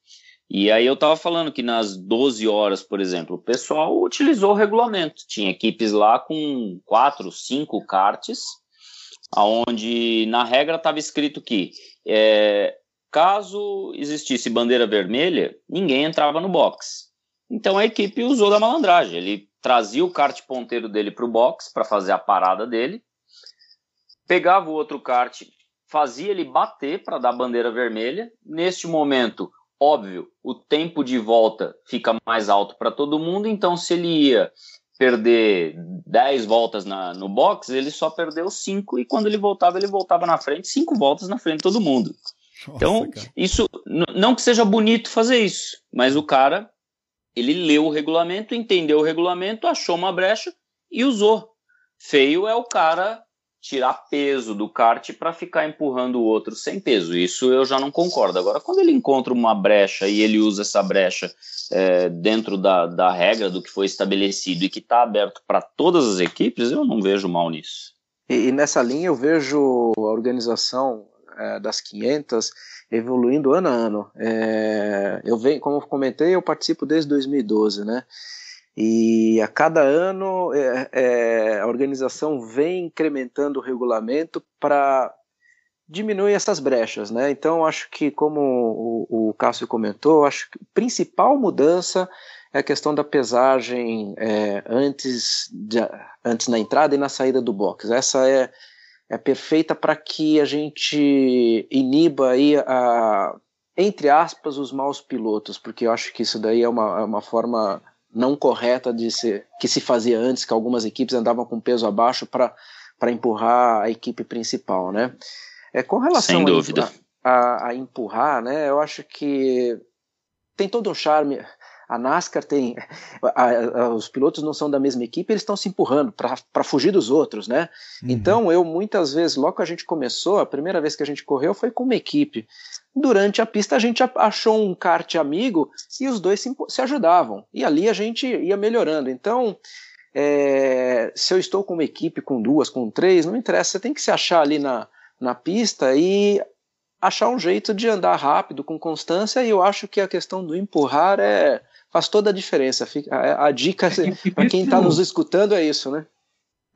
Speaker 4: E aí eu estava falando que nas 12 horas, por exemplo, o pessoal utilizou o regulamento. Tinha equipes lá com quatro, cinco karts, aonde na regra estava escrito que é, caso existisse bandeira vermelha, ninguém entrava no box. Então a equipe usou da malandragem. Ele trazia o kart ponteiro dele para o box para fazer a parada dele, pegava o outro kart, fazia ele bater para dar bandeira vermelha. Neste momento, Óbvio, o tempo de volta fica mais alto para todo mundo, então se ele ia perder 10 voltas na, no box, ele só perdeu 5 e quando ele voltava, ele voltava na frente, 5 voltas na frente de todo mundo. Nossa, então, cara. isso não que seja bonito fazer isso, mas o cara ele leu o regulamento, entendeu o regulamento, achou uma brecha e usou. Feio é o cara tirar peso do kart para ficar empurrando o outro sem peso. Isso eu já não concordo. Agora, quando ele encontra uma brecha e ele usa essa brecha é, dentro da, da regra do que foi estabelecido e que está aberto para todas as equipes, eu não vejo mal nisso.
Speaker 5: E, e nessa linha eu vejo a organização é, das 500 evoluindo ano a ano. É, eu venho, como eu comentei, eu participo desde 2012, né? E a cada ano é, é, a organização vem incrementando o regulamento para diminuir essas brechas, né? Então acho que como o, o Cássio comentou, acho que a principal mudança é a questão da pesagem é, antes, de, antes na entrada e na saída do box. Essa é, é perfeita para que a gente iniba aí a, entre aspas, os maus pilotos, porque eu acho que isso daí é uma, é uma forma não correta de ser, que se fazia antes, que algumas equipes andavam com peso abaixo para empurrar a equipe principal, né? É, com relação a, a, a, empurrar, né, eu acho que tem todo um charme. A NASCAR tem. A, os pilotos não são da mesma equipe, eles estão se empurrando para fugir dos outros, né? Uhum. Então, eu muitas vezes, logo que a gente começou, a primeira vez que a gente correu foi com uma equipe durante a pista a gente achou um kart amigo e os dois se, se ajudavam. E ali a gente ia melhorando. Então, é, se eu estou com uma equipe com duas, com três, não interessa, você tem que se achar ali na, na pista e achar um jeito de andar rápido, com constância, e eu acho que a questão do empurrar é, faz toda a diferença. A, a dica para quem está nos escutando é isso, né?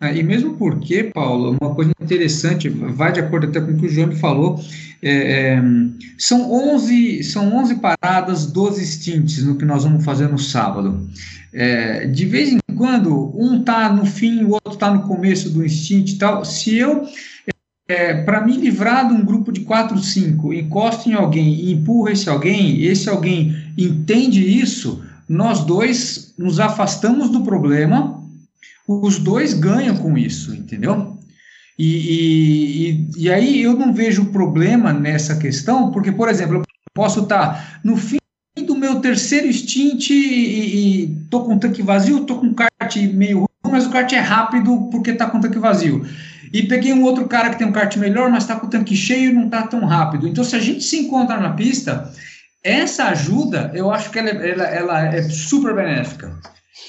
Speaker 2: É, e mesmo porque, Paulo, uma coisa interessante, vai de acordo até com o que o João falou, é, é, são, 11, são 11 paradas, 12 stints no que nós vamos fazer no sábado. É, de vez em quando, um está no fim, o outro está no começo do stint e tal. Se eu, é, para me livrar de um grupo de 4, 5, encosto em alguém e empurro esse alguém, esse alguém entende isso, nós dois nos afastamos do problema os dois ganham com isso, entendeu? E, e, e, aí eu não vejo problema nessa questão, porque, por exemplo, eu posso estar no fim do meu terceiro stint e, e tô com tanque vazio, tô com kart meio ruim, mas o kart é rápido porque tá com tanque vazio. E peguei um outro cara que tem um kart melhor, mas está com o tanque cheio e não está tão rápido. Então, se a gente se encontra na pista, essa ajuda, eu acho que ela, é, ela, ela é super benéfica.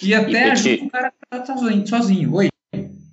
Speaker 2: E até e ajuda o cara que tá sozinho, sozinho. Oi.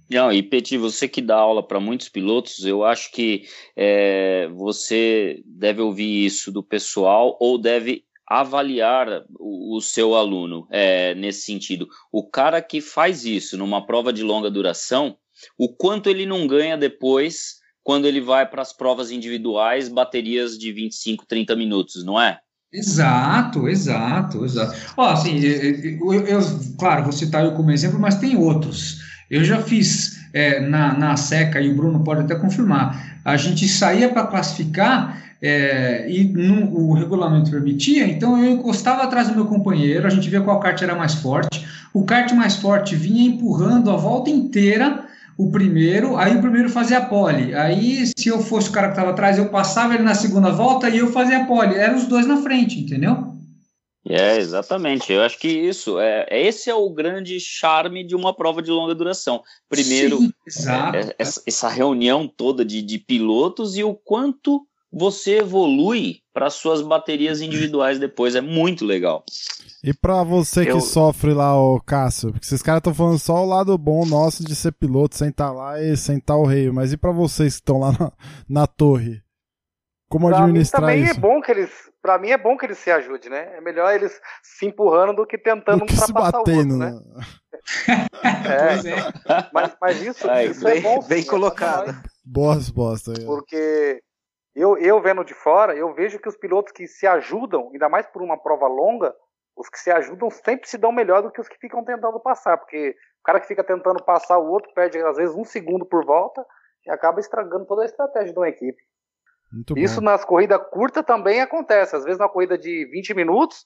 Speaker 4: Não, e Peti, você que dá aula para muitos pilotos, eu acho que é, você deve ouvir isso do pessoal ou deve avaliar o, o seu aluno é, nesse sentido. O cara que faz isso numa prova de longa duração, o quanto ele não ganha depois quando ele vai para as provas individuais, baterias de 25, 30 minutos, não é?
Speaker 2: Exato, exato, exato. Ó, assim, eu, eu, claro, vou citar eu como exemplo, mas tem outros. Eu já fiz é, na, na seca, e o Bruno pode até confirmar, a gente saía para classificar é, e no, o regulamento permitia, então eu encostava atrás do meu companheiro, a gente via qual kart era mais forte, o kart mais forte vinha empurrando a volta inteira o primeiro, aí o primeiro fazia a pole. Aí, se eu fosse o cara que estava atrás, eu passava ele na segunda volta e eu fazia a pole. Eram os dois na frente, entendeu?
Speaker 4: É, exatamente. Eu acho que isso, é, esse é o grande charme de uma prova de longa duração. Primeiro, Sim, é, é, essa reunião toda de, de pilotos e o quanto você evolui para suas baterias individuais depois. É muito legal.
Speaker 1: E pra você que eu... sofre lá, o Cássio, porque esses caras estão falando só o lado bom nosso de ser piloto, sentar lá e sentar o rei, mas e para vocês que estão lá na, na, torre? Como pra administrar
Speaker 3: mim também
Speaker 1: isso?
Speaker 3: é bom que eles, para mim é bom que eles se ajudem, né? É melhor eles se empurrando do que tentando do que se batendo, o outro, né? *laughs* é, é. Mas, mas isso, Ai, isso é bem, é bom. *laughs*
Speaker 5: Bem sim, colocado.
Speaker 1: É boas bosta.
Speaker 3: Porque eu, eu vendo de fora, eu vejo que os pilotos que se ajudam, ainda mais por uma prova longa, os que se ajudam sempre se dão melhor do que os que ficam tentando passar, porque o cara que fica tentando passar o outro perde às vezes um segundo por volta e acaba estragando toda a estratégia de uma equipe. Muito Isso bom. nas corridas curtas também acontece. Às vezes na corrida de 20 minutos,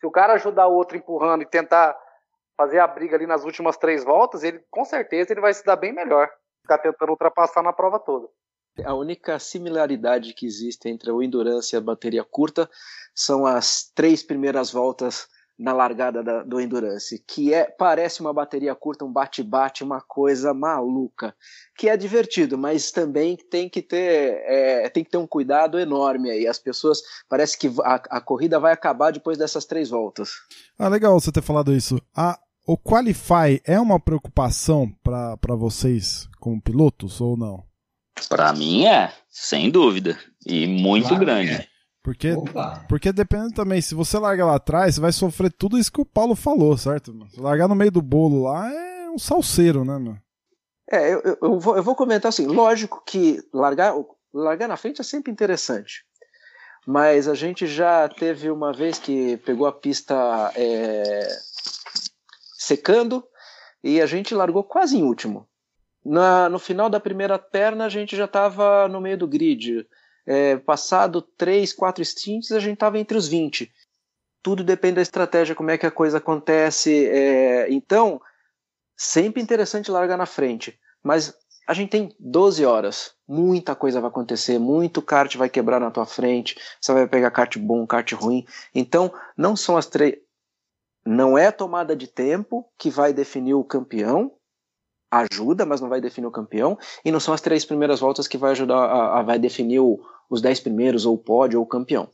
Speaker 3: se o cara ajudar o outro empurrando e tentar fazer a briga ali nas últimas três voltas, ele com certeza ele vai se dar bem melhor. Ficar tentando ultrapassar na prova toda.
Speaker 5: A única similaridade que existe entre o endurance e a bateria curta são as três primeiras voltas na largada da, do endurance, que é parece uma bateria curta, um bate-bate, uma coisa maluca, que é divertido, mas também tem que ter é, tem que ter um cuidado enorme aí. As pessoas parece que a, a corrida vai acabar depois dessas três voltas.
Speaker 1: Ah, legal você ter falado isso. A, o qualify é uma preocupação para vocês como pilotos ou não?
Speaker 4: Para mim é, sem dúvida, e muito claro grande. É.
Speaker 1: Porque, porque depende também, se você larga lá atrás, você vai sofrer tudo isso que o Paulo falou, certo? Se largar no meio do bolo lá é um salseiro, né, meu?
Speaker 5: É, eu, eu, vou, eu vou comentar assim, lógico que largar, largar na frente é sempre interessante. Mas a gente já teve uma vez que pegou a pista é, secando e a gente largou quase em último. Na, no final da primeira perna a gente já estava no meio do grid é, passado 3, 4 stints, a gente estava entre os 20. Tudo depende da estratégia, como é que a coisa acontece. É, então, sempre interessante largar na frente. Mas a gente tem 12 horas. Muita coisa vai acontecer, muito kart vai quebrar na tua frente. Você vai pegar kart bom, kart ruim. Então, não são as três. Não é a tomada de tempo que vai definir o campeão, ajuda, mas não vai definir o campeão, e não são as três primeiras voltas que vai ajudar a, a vai definir o, os dez primeiros, ou o pódio, ou o campeão.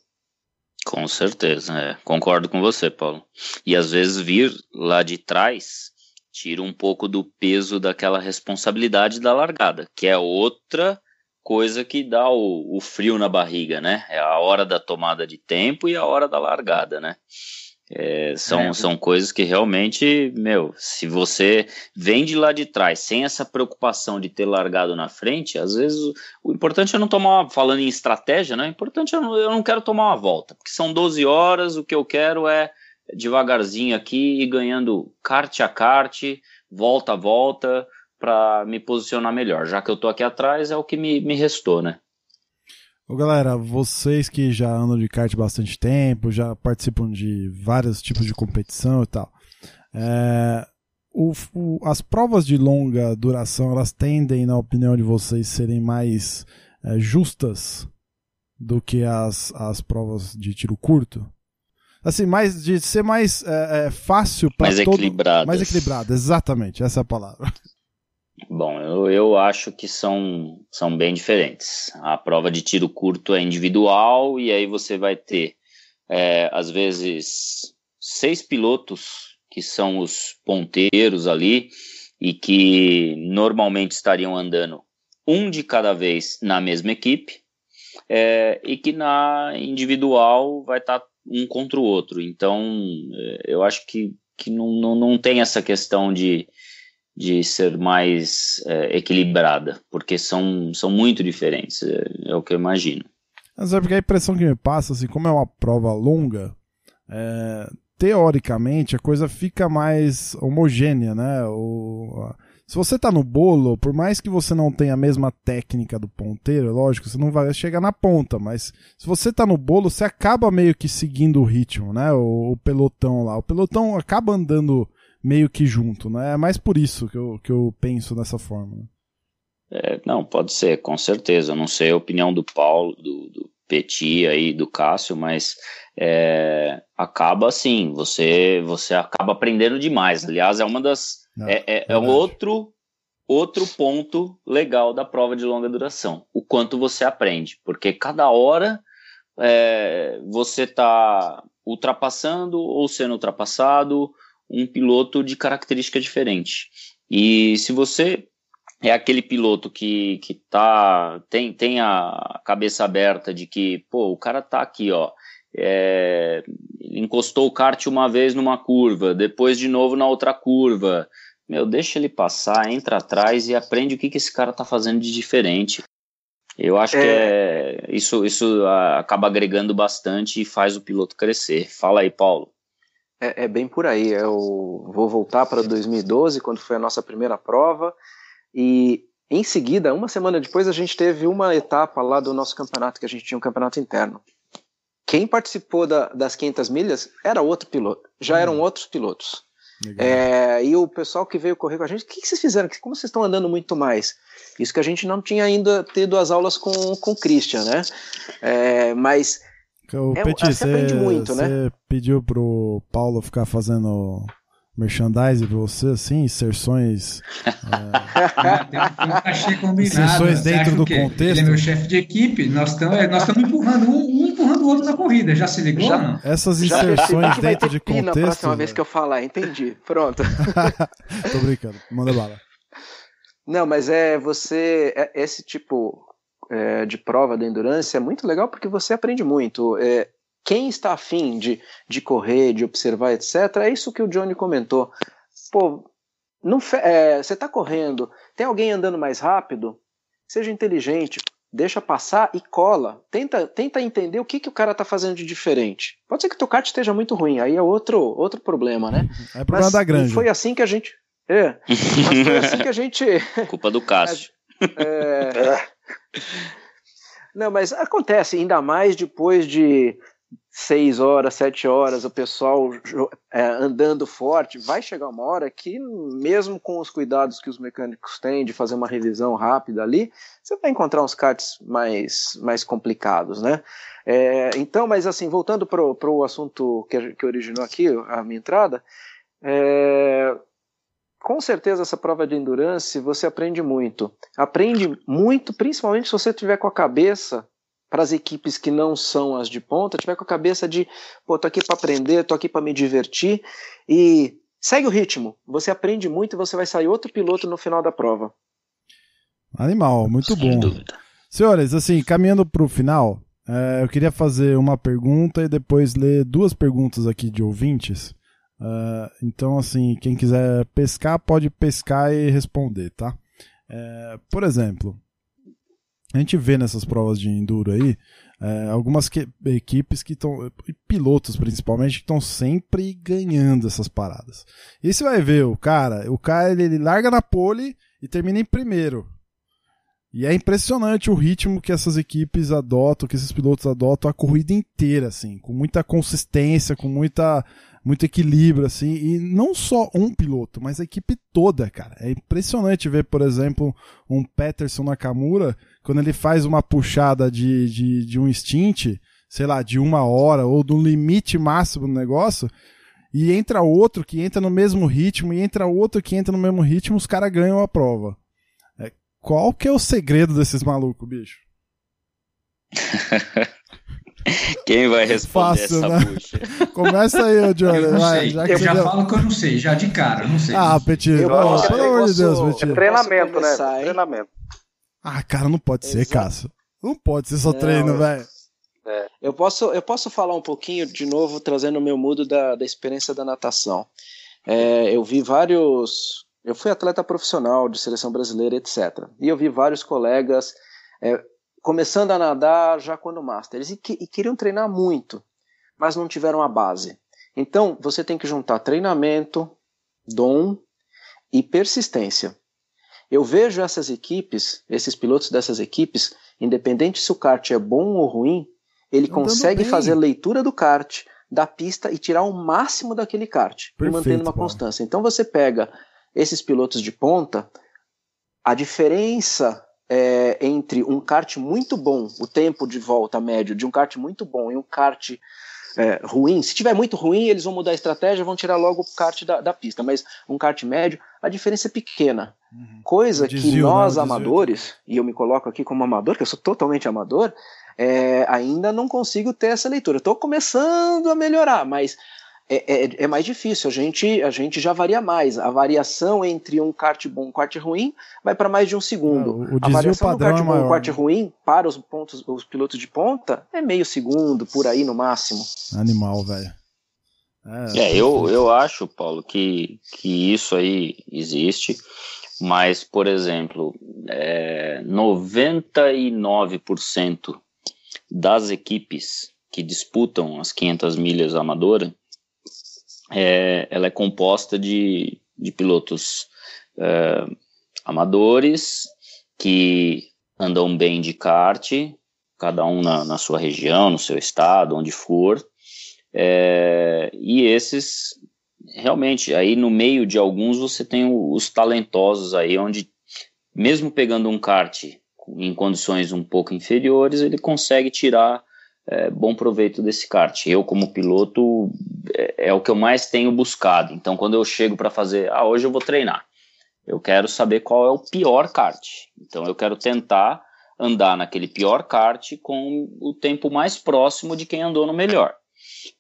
Speaker 4: Com certeza, é. concordo com você, Paulo. E às vezes vir lá de trás tira um pouco do peso daquela responsabilidade da largada, que é outra coisa que dá o, o frio na barriga, né? É a hora da tomada de tempo e a hora da largada, né? É, são, é. são coisas que realmente, meu, se você vem de lá de trás sem essa preocupação de ter largado na frente, às vezes o, o importante é não tomar, uma, falando em estratégia, né? O importante é eu não, eu não quero tomar uma volta, porque são 12 horas, o que eu quero é devagarzinho aqui e ganhando kart a kart, volta a volta, para me posicionar melhor. Já que eu tô aqui atrás, é o que me, me restou, né?
Speaker 1: Ô galera, vocês que já andam de kart bastante tempo, já participam de vários tipos de competição e tal, é, o, o, as provas de longa duração, elas tendem, na opinião de vocês, serem mais é, justas do que as, as provas de tiro curto? Assim, mais de ser mais é, é fácil para
Speaker 4: mais
Speaker 1: todo...
Speaker 4: equilibrado.
Speaker 1: Mais equilibrado, exatamente, essa é a palavra.
Speaker 4: Bom, eu, eu acho que são, são bem diferentes. A prova de tiro curto é individual e aí você vai ter, é, às vezes, seis pilotos que são os ponteiros ali e que normalmente estariam andando um de cada vez na mesma equipe é, e que na individual vai estar tá um contra o outro. Então, é, eu acho que, que não, não, não tem essa questão de de ser mais é, equilibrada, porque são, são muito diferentes, é, é, o que eu imagino.
Speaker 1: Mas é porque a impressão que me passa, assim, como é uma prova longa, é, teoricamente a coisa fica mais homogênea, né? O, se você tá no bolo, por mais que você não tenha a mesma técnica do ponteiro, lógico, você não vai chegar na ponta, mas se você tá no bolo, você acaba meio que seguindo o ritmo, né? O, o pelotão lá. O pelotão acaba andando meio que junto, né? É mais por isso que eu, que eu penso dessa forma. Né?
Speaker 4: É, não, pode ser, com certeza. não sei a opinião do Paulo, do, do Petit aí, do Cássio, mas é, acaba assim, você, você acaba aprendendo demais. Aliás, é uma das não, é, é, é outro, outro ponto legal da prova de longa duração. O quanto você aprende. Porque cada hora é, você está ultrapassando ou sendo ultrapassado um piloto de característica diferente. E se você é aquele piloto que, que tá, tem, tem a cabeça aberta de que, pô, o cara tá aqui, ó, é, encostou o kart uma vez numa curva, depois de novo na outra curva. Meu, deixa ele passar, entra atrás e aprende o que, que esse cara tá fazendo de diferente. Eu acho é... que é, isso, isso acaba agregando bastante e faz o piloto crescer. Fala aí, Paulo.
Speaker 5: É, é bem por aí. Eu vou voltar para 2012, quando foi a nossa primeira prova, e em seguida, uma semana depois, a gente teve uma etapa lá do nosso campeonato, que a gente tinha um campeonato interno. Quem participou da, das 500 milhas era outro piloto, já eram hum. outros pilotos. É, e o pessoal que veio correr com a gente, o que, que, vocês fizeram? Como vocês estão andando muito mais? Isso que a gente não tinha ainda tido as aulas com, com o Christian, né? É, mas
Speaker 1: o é, Petit, você aprende muito, né? Você pediu pro Paulo ficar fazendo merchandising pra você, assim, inserções.
Speaker 2: é... tem, um, cachê combinado.
Speaker 1: Inserções dentro do contexto. Ele
Speaker 2: é meu chefe de equipe, nós estamos é, empurrando um, um, empurrando o outro na corrida. Já se ligou? Já,
Speaker 1: essas inserções já dentro de contexto. Na
Speaker 5: próxima vez que eu falar, entendi. Pronto. *laughs*
Speaker 1: Tô brincando, manda bala.
Speaker 5: Não, mas é você. É, esse tipo é, de prova da endurance é muito legal porque você aprende muito. É, quem está afim de, de correr, de observar, etc., é isso que o Johnny comentou. Pô, não é, você está correndo, tem alguém andando mais rápido? Seja inteligente, deixa passar e cola. Tenta, tenta entender o que, que o cara está fazendo de diferente. Pode ser que o teu kart esteja muito ruim, aí é outro, outro problema, né?
Speaker 1: É problema Mas da grande.
Speaker 5: Foi assim que a gente. É. Mas foi assim que a gente. *laughs*
Speaker 4: Culpa do Cássio. *laughs*
Speaker 5: É... Não, mas acontece, ainda mais depois de seis horas, sete horas, o pessoal é, andando forte, vai chegar uma hora que, mesmo com os cuidados que os mecânicos têm de fazer uma revisão rápida ali, você vai encontrar uns karts mais, mais complicados, né? É, então, mas assim, voltando para o assunto que, que originou aqui, a minha entrada, é, com certeza essa prova de endurance você aprende muito. Aprende muito, principalmente se você tiver com a cabeça para as equipes que não são as de ponta, tiver com a cabeça de, pô, tô aqui para aprender, tô aqui para me divertir e segue o ritmo. Você aprende muito e você vai sair outro piloto no final da prova.
Speaker 1: Animal, muito Sem bom. Dúvida. Senhores, assim, caminhando para o final, é, eu queria fazer uma pergunta e depois ler duas perguntas aqui de ouvintes. Uh, então, assim, quem quiser pescar, pode pescar e responder, tá? É, por exemplo, a gente vê nessas provas de enduro aí é, algumas que, equipes que estão, pilotos principalmente, que estão sempre ganhando essas paradas. E você vai ver o cara, o cara ele, ele larga na pole e termina em primeiro. E é impressionante o ritmo que essas equipes adotam, que esses pilotos adotam a corrida inteira, assim, com muita consistência, com muita muito equilíbrio, assim, e não só um piloto, mas a equipe toda, cara. É impressionante ver, por exemplo, um Peterson Nakamura, quando ele faz uma puxada de, de, de um stint, sei lá, de uma hora, ou do limite máximo do negócio, e entra outro que entra no mesmo ritmo, e entra outro que entra no mesmo ritmo, os caras ganham a prova. É, qual que é o segredo desses malucos, bicho? *laughs*
Speaker 4: Quem vai responder Fácil, essa né? bucha? *laughs*
Speaker 1: Começa aí, Johnny.
Speaker 2: Eu, vai, já, eu já deu... falo que eu não sei, já de cara, não sei.
Speaker 1: Ah, Petit, pelo amor de Deus, Petit.
Speaker 3: É treinamento, né? Treinamento.
Speaker 1: Ah, cara, não pode Exato. ser, Cássio. Não pode ser só não, treino, velho.
Speaker 5: É. Eu, posso, eu posso falar um pouquinho, de novo, trazendo o meu mudo da, da experiência da natação. É, eu vi vários. Eu fui atleta profissional de seleção brasileira, etc. E eu vi vários colegas é, começando a nadar já quando Masters, e, que, e queriam treinar muito, mas não tiveram a base. Então, você tem que juntar treinamento, dom e persistência. Eu vejo essas equipes, esses pilotos dessas equipes, independente se o kart é bom ou ruim, ele Andando consegue bem. fazer leitura do kart, da pista e tirar o máximo daquele kart, Perfeito, mantendo uma constância. Então você pega esses pilotos de ponta, a diferença é, entre um kart muito bom, o tempo de volta médio de um kart muito bom e um kart é, ruim, se tiver muito ruim, eles vão mudar a estratégia, vão tirar logo o kart da, da pista, mas um kart médio, a diferença é pequena. Uhum. Coisa desvio, que nós não, amadores, e eu me coloco aqui como amador, que eu sou totalmente amador, é, ainda não consigo ter essa leitura. Estou começando a melhorar, mas é, é, é, mais difícil. A gente, a gente já varia mais. A variação entre um kart bom e um kart ruim vai para mais de um segundo.
Speaker 1: É, o,
Speaker 5: a variação do kart
Speaker 1: é
Speaker 5: bom e um kart ruim para os pontos, os pilotos de ponta é meio segundo, por aí no máximo.
Speaker 1: Animal, velho.
Speaker 4: É, é eu, eu acho, Paulo, que, que isso aí existe, mas, por exemplo, é, 99% das equipes que disputam as 500 milhas amadora é, ela é composta de, de pilotos é, amadores que andam bem de kart, cada um na, na sua região, no seu estado, onde for, é, e esses realmente aí no meio de alguns você tem os talentosos aí onde mesmo pegando um kart em condições um pouco inferiores ele consegue tirar é, bom proveito desse kart. Eu, como piloto, é, é, o que eu mais tenho buscado. Então, quando eu chego para fazer, ah, hoje eu vou treinar, eu quero saber qual é o pior kart. Então, eu quero tentar andar naquele pior kart com o tempo mais próximo de quem andou no melhor.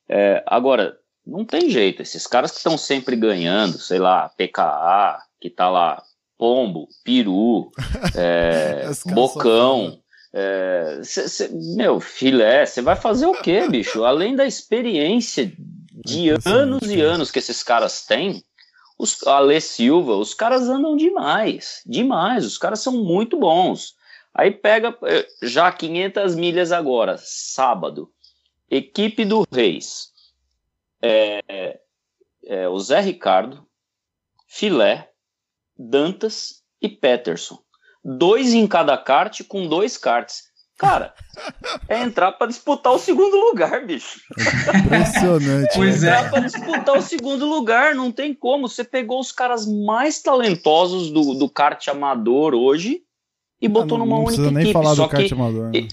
Speaker 4: É, agora, não tem jeito, esses caras que estão sempre ganhando, sei lá, PKA, que tá lá, Pombo, Peru, *laughs* é, Bocão, é, cê, cê, meu, filé, você vai fazer o quê, bicho? Além da experiência de anos e anos que esses caras têm, os Ale Silva, os caras andam demais, demais, os caras são muito bons. Aí pega é, já 500 milhas agora, sábado, equipe do Reis, é, é, o Zé Ricardo, Filé, Dantas e Peterson dois em cada kart com dois karts. Cara, é entrar para disputar o segundo lugar, bicho.
Speaker 1: Impressionante.
Speaker 4: pois é. Entrar para disputar o segundo lugar, não tem como. Você pegou os caras mais talentosos do, do kart amador hoje e botou ah, não, numa não única
Speaker 1: nem
Speaker 4: equipe.
Speaker 1: Falar Só do kart amador, né?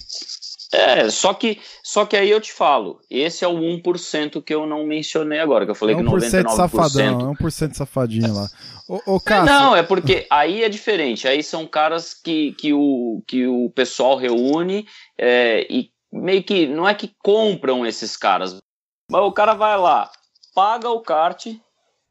Speaker 4: É, só que, só que aí eu te falo, esse é o 1% que eu não mencionei agora, que eu falei é 1% que 99%.
Speaker 1: safadão, é 1% safadinho lá.
Speaker 4: Ô, ô, Cássio... Não, é porque aí é diferente, aí são caras que, que, o, que o pessoal reúne é, e meio que, não é que compram esses caras, mas o cara vai lá, paga o kart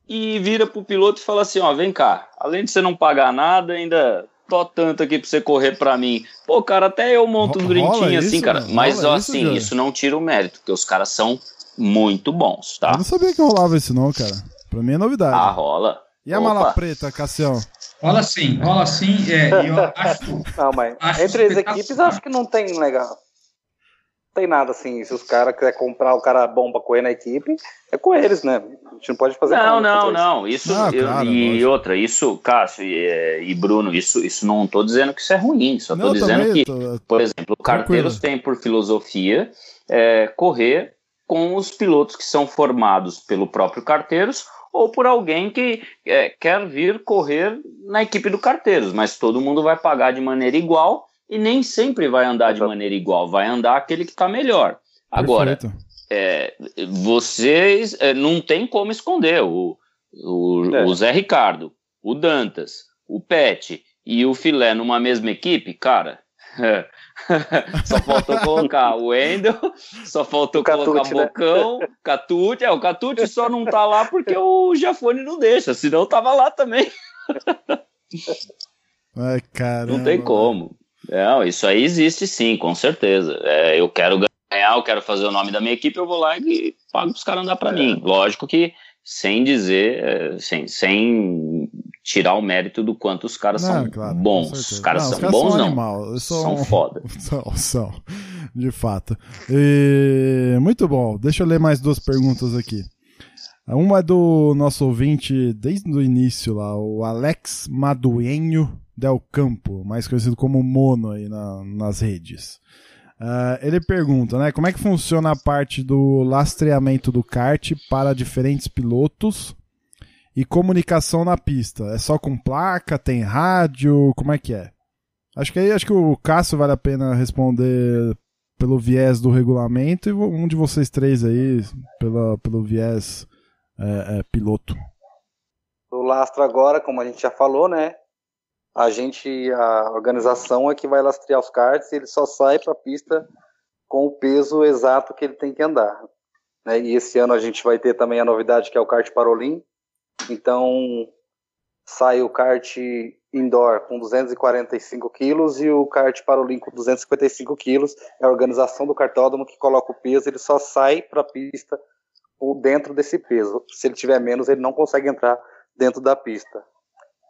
Speaker 4: e vira pro piloto e fala assim, ó, vem cá, além de você não pagar nada, ainda tô tanto aqui pra você correr pra mim. Pô, cara, até eu monto um brinquinho assim, cara. Mas, ó, assim, isso, isso não tira o mérito, porque os caras são muito bons, tá?
Speaker 1: Eu não sabia que rolava isso não, cara. Pra mim é novidade.
Speaker 4: Ah, rola.
Speaker 1: E a Opa. mala preta, Cassião?
Speaker 2: Rola sim, rola sim. É, eu acho, *laughs*
Speaker 3: não, mas acho entre as equipes acho que não tem legal tem nada assim. Se os caras quiserem comprar o cara bom pra correr na equipe, é com eles, né? A gente não pode fazer
Speaker 4: Não, não, não. Isso, ah, eu, claro, e lógico. outra, isso, Cássio e, e, Bruno, isso, isso não tô dizendo que isso é ruim, só tô não, dizendo que, tô... por exemplo, carteiros têm por filosofia é, correr com os pilotos que são formados pelo próprio carteiros ou por alguém que é, quer vir correr na equipe do carteiros, mas todo mundo vai pagar de maneira igual e nem sempre vai andar de maneira igual, vai andar aquele que está melhor. Agora, é, vocês é, não tem como esconder o, o, é. o, Zé Ricardo, o Dantas, o Pet e o Filé numa mesma equipe, cara. *laughs* só faltou colocar o Wendel, só faltou o colocar Catute, né? Bocão, né? Catute. É, o Catute só não tá lá porque o Jafone não deixa, senão tava lá também. *laughs*
Speaker 1: Ai.
Speaker 4: Não tem como. Não, isso aí existe sim, com certeza. É, eu quero eu quero fazer o nome da minha equipe, eu vou lá e pago os caras andar para mim. Lógico que sem dizer, é, sem, sem tirar o mérito do quanto os caras
Speaker 1: Não,
Speaker 4: são
Speaker 1: claro,
Speaker 4: bons. Os caras
Speaker 1: Não,
Speaker 4: são
Speaker 1: os caras
Speaker 4: bons,
Speaker 1: são
Speaker 4: não.
Speaker 1: animal, são-
Speaker 4: São foda. *laughs*
Speaker 1: São, são, de fato. E, muito bom. Deixa eu ler mais duas perguntas aqui. Uma é do nosso ouvinte desde o início lá, o Alex Maduenho Del Campo, mais conhecido como Mono aí na- nas redes. Ah, ele pergunta, né, como é que funciona a parte do lastreamento do kart para diferentes pilotos e comunicação na pista? É só com placa, tem rádio, como é que é? Acho que aí acho que o Cássio vale a pena responder pelo viés do regulamento e um de vocês três aí pela, pelo viés é, é, piloto.
Speaker 3: O lastro agora, como a gente já falou, né? A gente, a organização é que vai lastrear os karts e ele só sai para a pista com o peso exato que ele tem que andar. Né? E esse ano a gente vai ter também a novidade que é o kart Parolim. Então sai o kart indoor com 245 quilos e o kart Parolim com 255 quilos. É a organização do cartódromo que coloca o peso, ele só sai para a pista dentro desse peso. Se ele tiver menos, ele não consegue entrar dentro da pista.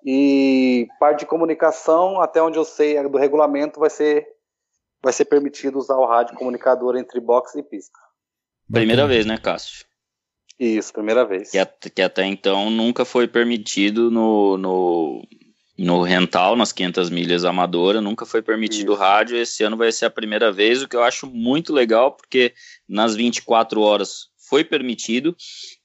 Speaker 3: E parte de comunicação, até onde eu sei, do regulamento vai ser vai ser permitido usar o rádio comunicador entre box e pista.
Speaker 4: Primeira
Speaker 1: Bacana.
Speaker 4: vez, né, Cássio?
Speaker 3: Isso, primeira vez.
Speaker 4: Que, at- que até então nunca foi permitido no, no, no rental, nas 500 milhas amadora, nunca foi permitido
Speaker 3: Isso.
Speaker 4: rádio. Esse ano vai ser a primeira vez, o que eu acho muito legal, porque nas 24 horas foi permitido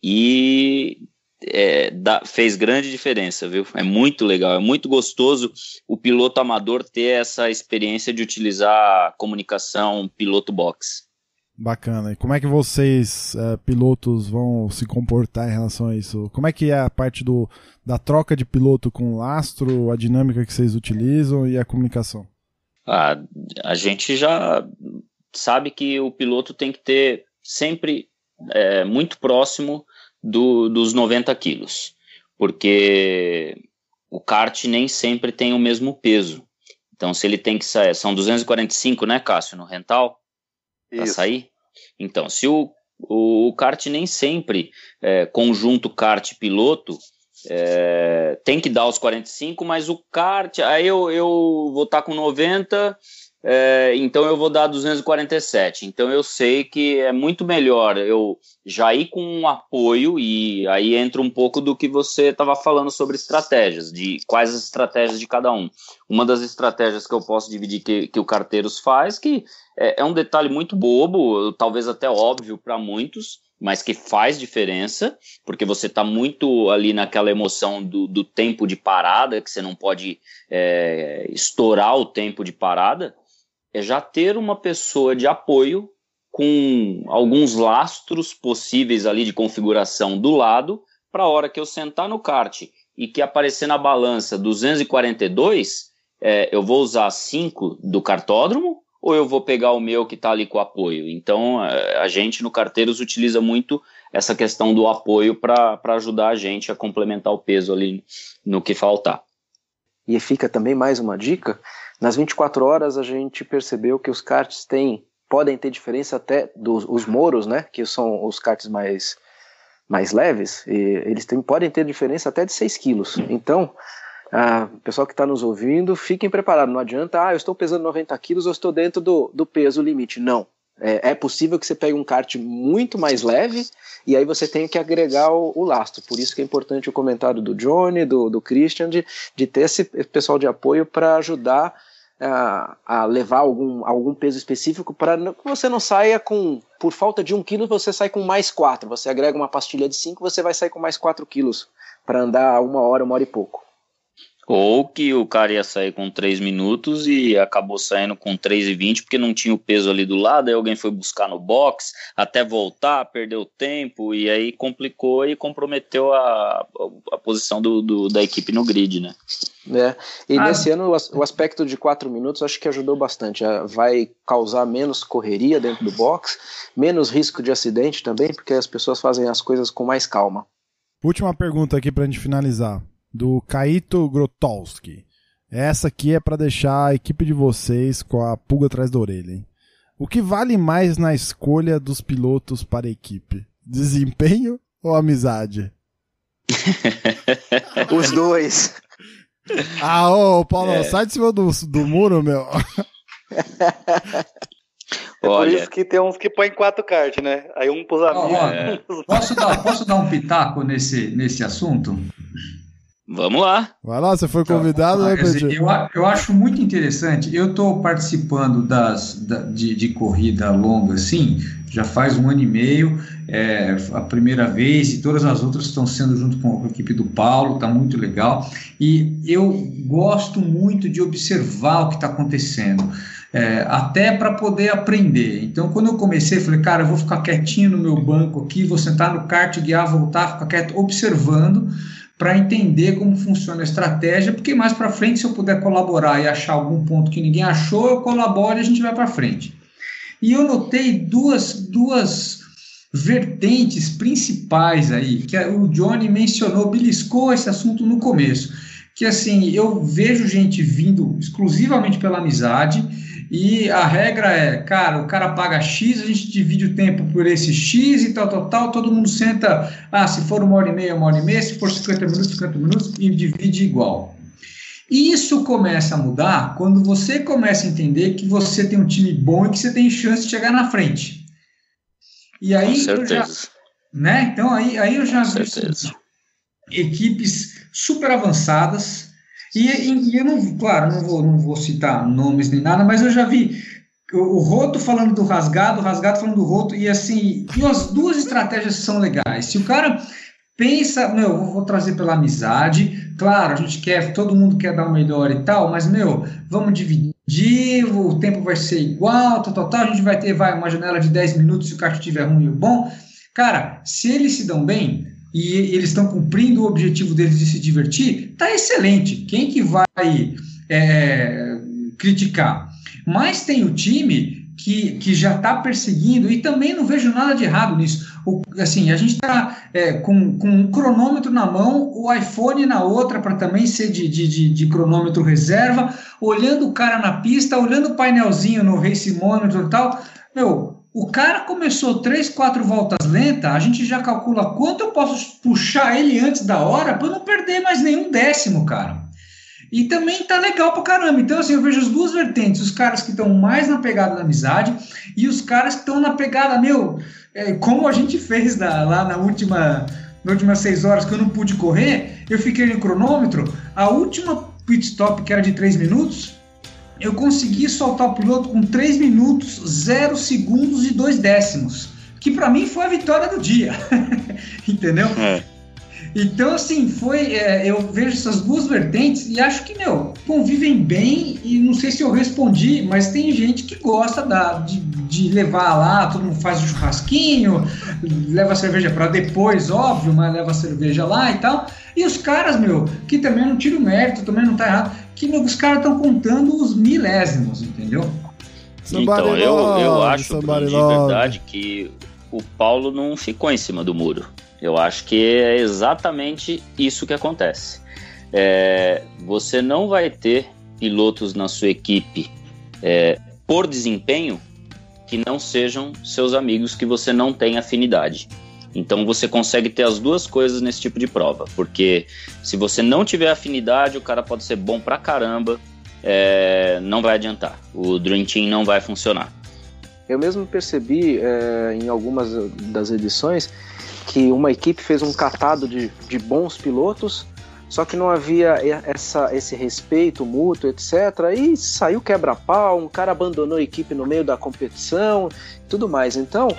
Speaker 4: e é, dá- fez grande diferença, viu? É muito legal, é muito gostoso o piloto amador ter essa experiência de utilizar a comunicação piloto box.
Speaker 1: Bacana. E como é que vocês, é, pilotos, vão se comportar em relação a isso? Como é que é a parte do, da troca de piloto com lastro, a dinâmica que vocês utilizam e a comunicação?
Speaker 4: Ah, a gente já sabe que o piloto tem que ter sempre é, muito próximo do- dos 90 quilos, porque o kart nem sempre tem o mesmo peso. Então, se ele tem que sair, são 245, né, Cássio, no rental, para sair? Então, se o, o, o kart nem sempre, é, conjunto kart-piloto, é, tem que dar os 45, mas o kart, aí eu, eu vou estar com 90, é, então eu vou dar 247. Então eu sei que é muito melhor eu já ir com um apoio, e aí entra um pouco do que você estava falando sobre estratégias, de quais as estratégias de cada um. Uma das estratégias que eu posso dividir que, que o Carteiros faz, que é, é um detalhe muito bobo, talvez até óbvio para muitos, mas que faz diferença, porque você está muito ali naquela emoção do, do tempo de parada, que você não pode é, estourar o tempo de parada, é já ter uma pessoa de apoio com alguns lastros possíveis ali de configuração do lado, para a hora que eu sentar no kart e que aparecer na balança 242, é, eu vou usar 5 do cartódromo ou eu vou pegar o meu que está ali com apoio? Então, é, a gente no Carteiros utiliza muito essa questão do apoio para ajudar a gente a complementar o peso ali no que faltar.
Speaker 5: E fica também mais uma dica: nas 24 horas a gente percebeu que os karts têm, podem ter diferença até dos os moros, né? Que são os karts mais, mais leves, eles têm, podem ter diferença até de 6 quilos. Então, ah, pessoal que está nos ouvindo, fiquem preparados. Não adianta, ah, eu estou pesando 90 quilos, eu estou dentro do, do peso limite. Não. É, é possível que você pegue um kart muito mais leve e aí você tenha que agregar o, o lastro. Por isso que é importante o comentário do Johnny, do, do Christian, de, de ter esse pessoal de apoio para ajudar a, levar algum, algum peso específico para que você não saia com, por falta de um quilo, você sai com mais quatro. Você agrega uma pastilha de cinco, você vai sair com mais quatro quilos para andar uma hora, uma hora e pouco.
Speaker 4: Ou que o cara ia sair com 3 minutos e acabou saindo com 3,20 porque não tinha o peso ali do lado, aí alguém foi buscar no box, até voltar, perdeu tempo, e aí complicou e comprometeu a, a posição do, do, da equipe no grid, né?
Speaker 5: É. E
Speaker 2: Ah.
Speaker 5: nesse ano o as- o aspecto de quatro minutos acho que ajudou bastante. Ah, Vai causar menos correria dentro do box, menos risco de acidente também, porque as pessoas fazem as coisas com mais calma.
Speaker 1: Última pergunta aqui pra gente finalizar. Do Kaito Grotowski. Essa aqui é pra deixar a equipe de vocês com a pulga atrás da orelha. Hein? O que vale mais na escolha dos pilotos para a equipe? Desempenho ou amizade? *laughs*
Speaker 5: Os dois.
Speaker 1: Ah, ô, Paulo, é. sai de cima do, do muro, meu.
Speaker 3: É por isso que tem uns que põem quatro cards, né? Aí um pros amigos.
Speaker 2: é. posso, dar, posso dar um pitaco nesse, nesse assunto?
Speaker 4: Vamos lá.
Speaker 1: Vai lá, você foi convidado, né,
Speaker 2: Pedro? Eu, eu acho muito interessante. Eu estou participando das, da, de, de corrida longa, assim, já faz um ano e meio. É, a primeira vez e todas as outras estão sendo junto com a equipe do Paulo, tá muito legal. E eu gosto muito de observar o que está acontecendo. É, até para poder aprender. Então, quando eu comecei, falei, cara, eu vou ficar quietinho no meu banco aqui, vou sentar no kart, guiar, voltar, ficar quieto, observando para entender como funciona a estratégia, porque mais para frente, se eu puder colaborar e achar algum ponto que ninguém achou, eu colaboro e a gente vai para frente. E eu notei duas, duas vertentes principais aí, que o Johnny mencionou, beliscou esse assunto no começo, que assim, eu vejo gente vindo exclusivamente pela amizade, e a regra é, cara, o cara paga X, a gente divide o tempo por esse X e tal, tal, tal, todo mundo senta, ah, se for uma hora e meia, uma hora e meia, se for 50 minutos, 50 minutos, e divide igual. E isso começa a mudar quando você começa a entender que você tem um time bom e que você tem chance de chegar na frente. E aí, Com certeza. Já, né? Então aí, aí eu já vi equipes super avançadas, e, e, eu não, claro, não vou, não vou citar nomes nem nada, mas eu já vi o, Roto falando do rasgado, o rasgado falando do Roto, e assim, e as duas estratégias são legais. Se o cara pensa, meu, vou trazer pela amizade, claro, a gente quer, todo mundo quer dar o melhor e tal, mas, meu, vamos dividir, o tempo vai ser igual, tal, tal, tal, a gente vai ter, vai, uma janela de 10 minutos se o kart estiver ruim ou bom. Cara, se eles se dão bem, e eles estão cumprindo o objetivo deles de se divertir, tá excelente. Quem que vai é, criticar? Mas tem o time que, que já está perseguindo, e também não vejo nada de errado nisso. O, assim, a gente está é, com, com um cronômetro na mão, o iPhone na outra para também ser de, de, de, de, cronômetro reserva, olhando o cara na pista, olhando o painelzinho no Race Monitor e tal. Meu, o cara começou três, quatro voltas lenta, a gente já calcula quanto eu posso puxar ele antes da hora para não perder mais nenhum décimo, cara. E também tá legal pra caramba. Então, assim, eu vejo as duas vertentes: os caras que estão mais na pegada da amizade e os caras que estão na pegada, meu, é, como a gente fez na, lá na última, na última seis horas que eu não pude correr, eu fiquei no cronômetro. A última pit stop, que era de três minutos, eu consegui soltar o piloto com 3 minutos, 0 segundos e 2 décimos. Que para mim foi a vitória do dia. *laughs* Entendeu? É. Então, assim, foi. É, eu vejo essas duas vertentes e acho que, meu, convivem bem. E não sei se eu respondi, mas tem gente que gosta da, de, de levar lá, todo mundo faz o churrasquinho, leva a cerveja para depois, óbvio, mas leva a cerveja lá e tal. E os caras, meu, que também não tira o mérito, também não tá errado que os caras estão contando os milésimos, entendeu?
Speaker 4: Então, eu, eu acho, de verdade, que o Paulo não ficou em cima do muro. Eu acho que é exatamente isso que acontece. É, você não vai ter pilotos na sua equipe é, por desempenho que não sejam seus amigos que você não tem afinidade. Então você consegue ter as duas coisas nesse tipo de prova, porque se você não tiver afinidade, o cara pode ser bom pra caramba, é, não vai adiantar. O Dream Team não vai funcionar.
Speaker 5: Eu mesmo percebi é, em algumas das edições que uma equipe fez um catado de, de bons pilotos, só que não havia essa, esse respeito mútuo, etc. E saiu quebra-pau, um cara abandonou a equipe no meio da competição tudo mais. Então,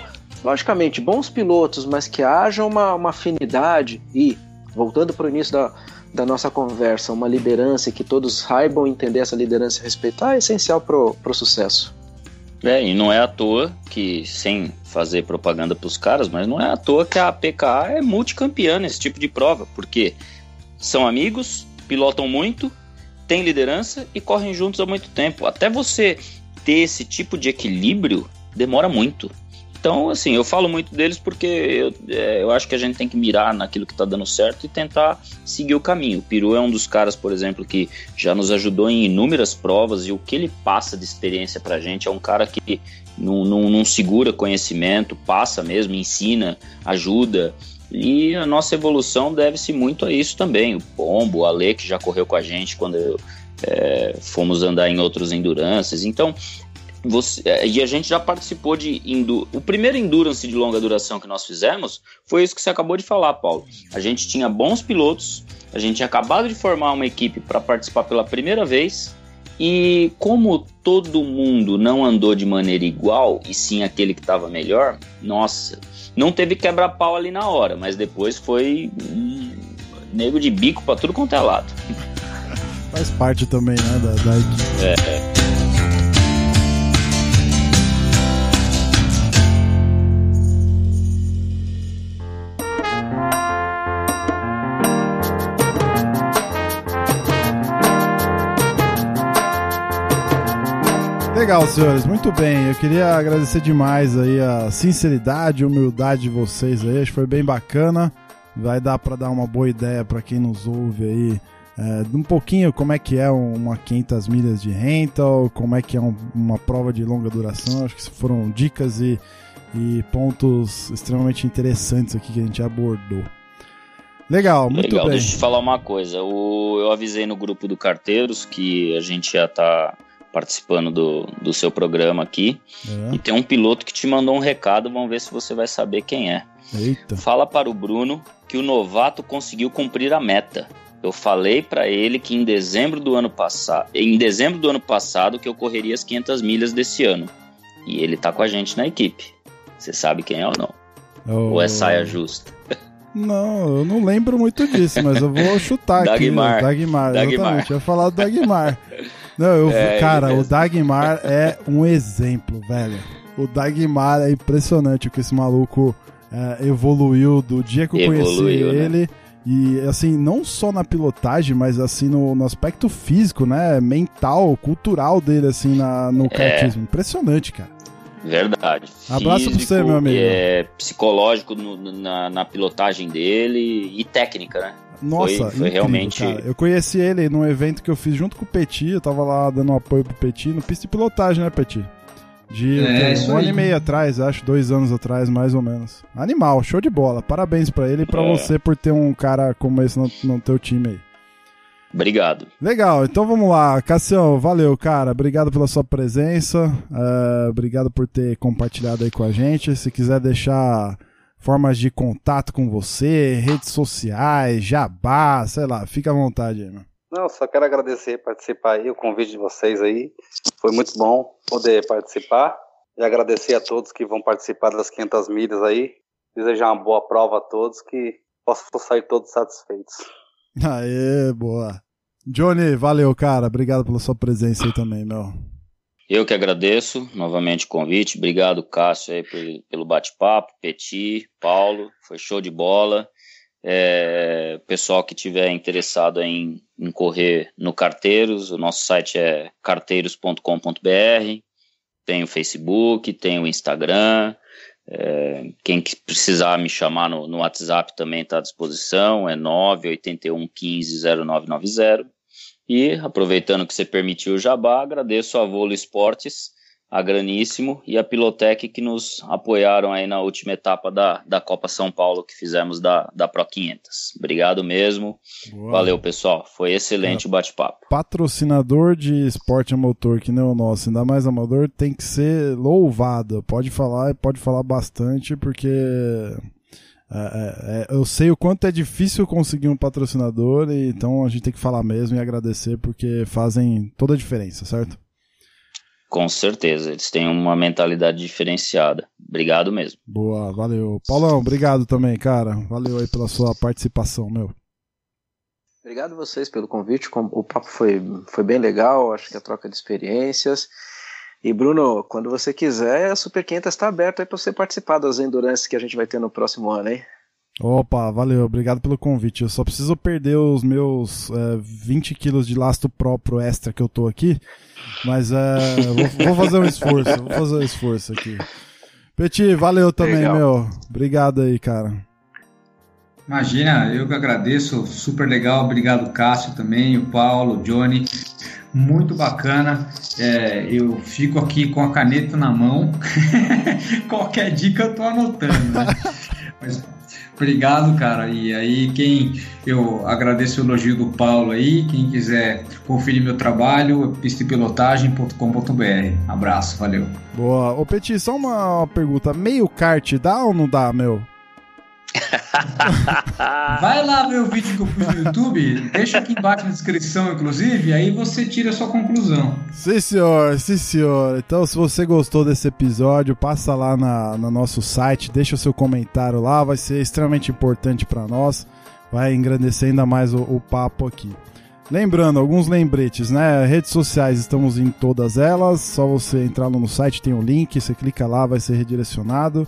Speaker 5: logicamente, bons pilotos, mas que haja uma, uma afinidade e, voltando para o início da, da nossa conversa, uma liderança que todos saibam entender essa liderança e respeitar é essencial para o sucesso.
Speaker 4: É, e não é à toa que, sem fazer propaganda para os caras, mas não é à toa que a PKA é multicampeã nesse tipo de prova, porque são amigos, pilotam muito, têm liderança e correm juntos há muito tempo. Até você ter esse tipo de equilíbrio demora muito. Então, assim, eu falo muito deles porque eu, é, eu acho que a gente tem que mirar naquilo que está dando certo e tentar seguir o caminho. O Peru é um dos caras, por exemplo, que já nos ajudou em inúmeras provas e o que ele passa de experiência para a gente é um cara que não, segura conhecimento, passa mesmo, ensina, ajuda. E a nossa evolução deve-se muito a isso também. O Pombo, o Ale, que já correu com a gente quando eu, é, fomos andar em outros endurances. Então, você, é, e a gente já participou de. Endu, o primeiro endurance de longa duração que nós fizemos foi isso que você acabou de falar, Paulo. A gente tinha bons pilotos, a gente tinha acabado de formar uma equipe para participar pela primeira vez. E como todo mundo não andou de maneira igual, e sim aquele que estava melhor, nossa, não teve quebra-pau ali na hora, mas depois foi um nego de bico para tudo quanto é lado.
Speaker 1: Faz parte também, né, da, da equipe.
Speaker 4: É,
Speaker 1: Legal, senhores, muito bem. Eu queria agradecer demais aí a sinceridade e humildade de vocês aí. Acho que foi bem bacana. Vai dar para dar uma boa ideia para quem nos ouve aí. É, um pouquinho como é que é uma 500 milhas de rental, como é que é um, uma prova de longa duração. Acho que foram dicas e, e pontos extremamente interessantes aqui que a gente abordou. Legal, muito
Speaker 4: Legal,
Speaker 1: bem.
Speaker 4: deixa eu te falar uma coisa. O, eu avisei no grupo do Carteiros que a gente já tá participando do, do seu programa aqui. É. E tem um piloto que te mandou um recado, vamos ver se você vai saber quem é.
Speaker 1: Eita.
Speaker 4: Fala para o Bruno que o novato conseguiu cumprir a meta. Eu falei para ele que em dezembro do ano passado, em dezembro do ano passado que eu correria as 500 milhas desse ano. E ele tá com a gente na equipe. Você sabe quem é ou não? Oh. Ou é saia justa? *laughs*
Speaker 1: Não, eu não lembro muito disso, mas eu vou chutar *laughs*
Speaker 4: Dagmar.
Speaker 1: aqui. Dagmar. Dagmar, exatamente. Eu ia falar do Dagmar. *laughs* Não, eu, é, cara, o Dagmar é um exemplo, velho. O Dagmar é impressionante o que esse maluco é, evoluiu do dia que eu evoluiu, conheci né? ele. E assim, não só na pilotagem, mas assim no, no aspecto físico, né? Mental, cultural dele, assim, na, no é. kartismo. Impressionante, cara.
Speaker 4: Verdade.
Speaker 1: Abraço Físico, pra você, meu amigo.
Speaker 4: É, psicológico no, na, na pilotagem dele e técnica, né?
Speaker 1: Nossa,
Speaker 4: foi, foi realmente.
Speaker 1: Cara. Eu conheci ele num evento que eu fiz junto com o Petit. Eu tava lá dando um apoio pro Petit, no pista de pilotagem, né, Petit? De é, um ano e meio atrás, acho, dois anos atrás, mais ou menos. Animal, show de bola. Parabéns para ele e pra é. você por ter um cara como esse no, no teu time aí.
Speaker 4: Obrigado.
Speaker 1: Legal, então vamos lá. Cassião, valeu, cara. Obrigado pela sua presença. Uh, obrigado por ter compartilhado aí com a gente. Se quiser deixar formas de contato com você, redes sociais, jabá, sei lá, fica à vontade aí, meu.
Speaker 3: Não, só quero agradecer participar aí, o convite de vocês aí. Foi muito bom poder participar. E agradecer a todos que vão participar das 500 milhas aí. Desejar uma boa prova a todos, que possam sair todos satisfeitos.
Speaker 1: Aê, boa. Johnny, valeu, cara. Obrigado pela sua presença aí também, meu.
Speaker 4: Eu que agradeço novamente o convite. Obrigado, Cássio, aí, pelo bate-papo. Petit, Paulo, foi show de bola. É, pessoal que tiver interessado em, em correr no Carteiros, o nosso site é carteiros.com.br. Tem o Facebook, tem o Instagram. É, quem precisar me chamar no, no WhatsApp também está à disposição. É 981 15 0990. E aproveitando que você permitiu o jabá, agradeço a Volo Esportes, a Graníssimo e a Pilotec que nos apoiaram aí na última etapa da, da Copa São Paulo que fizemos da, da Pro 500. Obrigado mesmo. Boa. Valeu, pessoal. Foi excelente é, o bate-papo.
Speaker 1: Patrocinador de esporte a motor que não é o nosso, ainda mais amador, tem que ser louvado. Pode falar e pode falar bastante porque é, é, é, eu sei o quanto é difícil conseguir um patrocinador, e, então a gente tem que falar mesmo e agradecer porque fazem toda a diferença, certo?
Speaker 4: Com certeza, eles têm uma mentalidade diferenciada. Obrigado mesmo.
Speaker 1: Boa, valeu. Paulão, obrigado também, cara. Valeu aí pela sua participação, meu.
Speaker 5: Obrigado vocês pelo convite. O papo foi, foi bem legal, acho que a troca de experiências. E Bruno, quando você quiser, a Super 500 está aberta aí para você participar das endurance que a gente vai ter no próximo ano, hein?
Speaker 1: Opa, valeu, obrigado pelo convite. Eu só preciso perder os meus é, 20 quilos de lastro próprio extra que eu tô aqui, mas é, vou, vou, fazer um esforço, vou fazer um esforço aqui. Peti, valeu também, legal. meu. Obrigado aí, cara.
Speaker 2: Imagina, eu que agradeço, super legal. Obrigado, Cássio também, o Paulo, o Johnny muito bacana. É, eu fico aqui com a caneta na mão. *laughs* Qualquer dica eu tô anotando. Né? Mas Obrigado, cara. E aí, quem eu agradeço o elogio do Paulo aí. Quem quiser conferir meu trabalho, pistepilotagem.com.br. Abraço, valeu.
Speaker 1: Boa. Ô, Petit, só uma pergunta. Meio kart dá ou não dá, meu? *laughs*
Speaker 2: Vai lá ver o vídeo que eu pus no YouTube, deixa aqui embaixo na descrição, inclusive, aí você tira a sua conclusão.
Speaker 1: Sim, senhor, sim, senhor. Então, se você gostou desse episódio, passa lá na, no nosso site, deixa o seu comentário lá, vai ser extremamente importante para nós, vai engrandecer ainda mais o, o papo aqui. Lembrando, alguns lembretes, né? Redes sociais, estamos em todas elas. Só você entrar no site, tem o um link, você clica lá, vai ser redirecionado.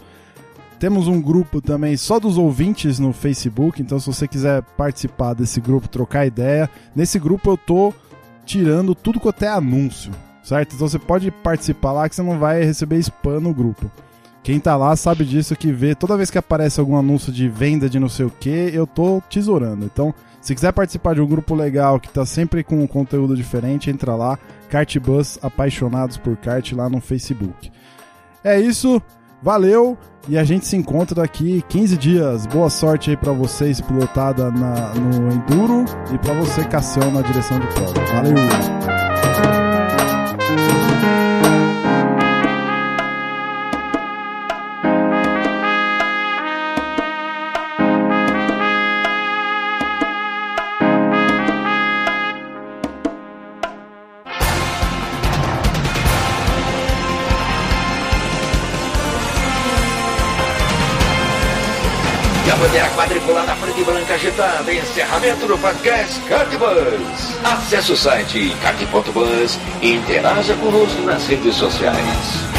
Speaker 1: Temos um grupo também só dos ouvintes no Facebook, então se você quiser participar desse grupo, trocar ideia, nesse grupo eu tô tirando tudo quanto é anúncio, certo? Então você pode participar lá que você não vai receber spam no grupo. Quem tá lá sabe disso que vê, toda vez que aparece algum anúncio de venda de não sei o que, eu tô tesourando. Então, se quiser participar de um grupo legal que tá sempre com um conteúdo diferente, entra lá, Cartbus Apaixonados por Kart lá no Facebook. É isso, valeu! E a gente se encontra daqui 15 dias. Boa sorte aí para vocês, pilotada na, no Enduro, e para você, Cassião, na direção de prova. Valeu!
Speaker 6: Quadriculada preta e branca agitada. Encerramento do podcast Cartbus. Acesse o site cart.bus e interaja conosco nas redes sociais.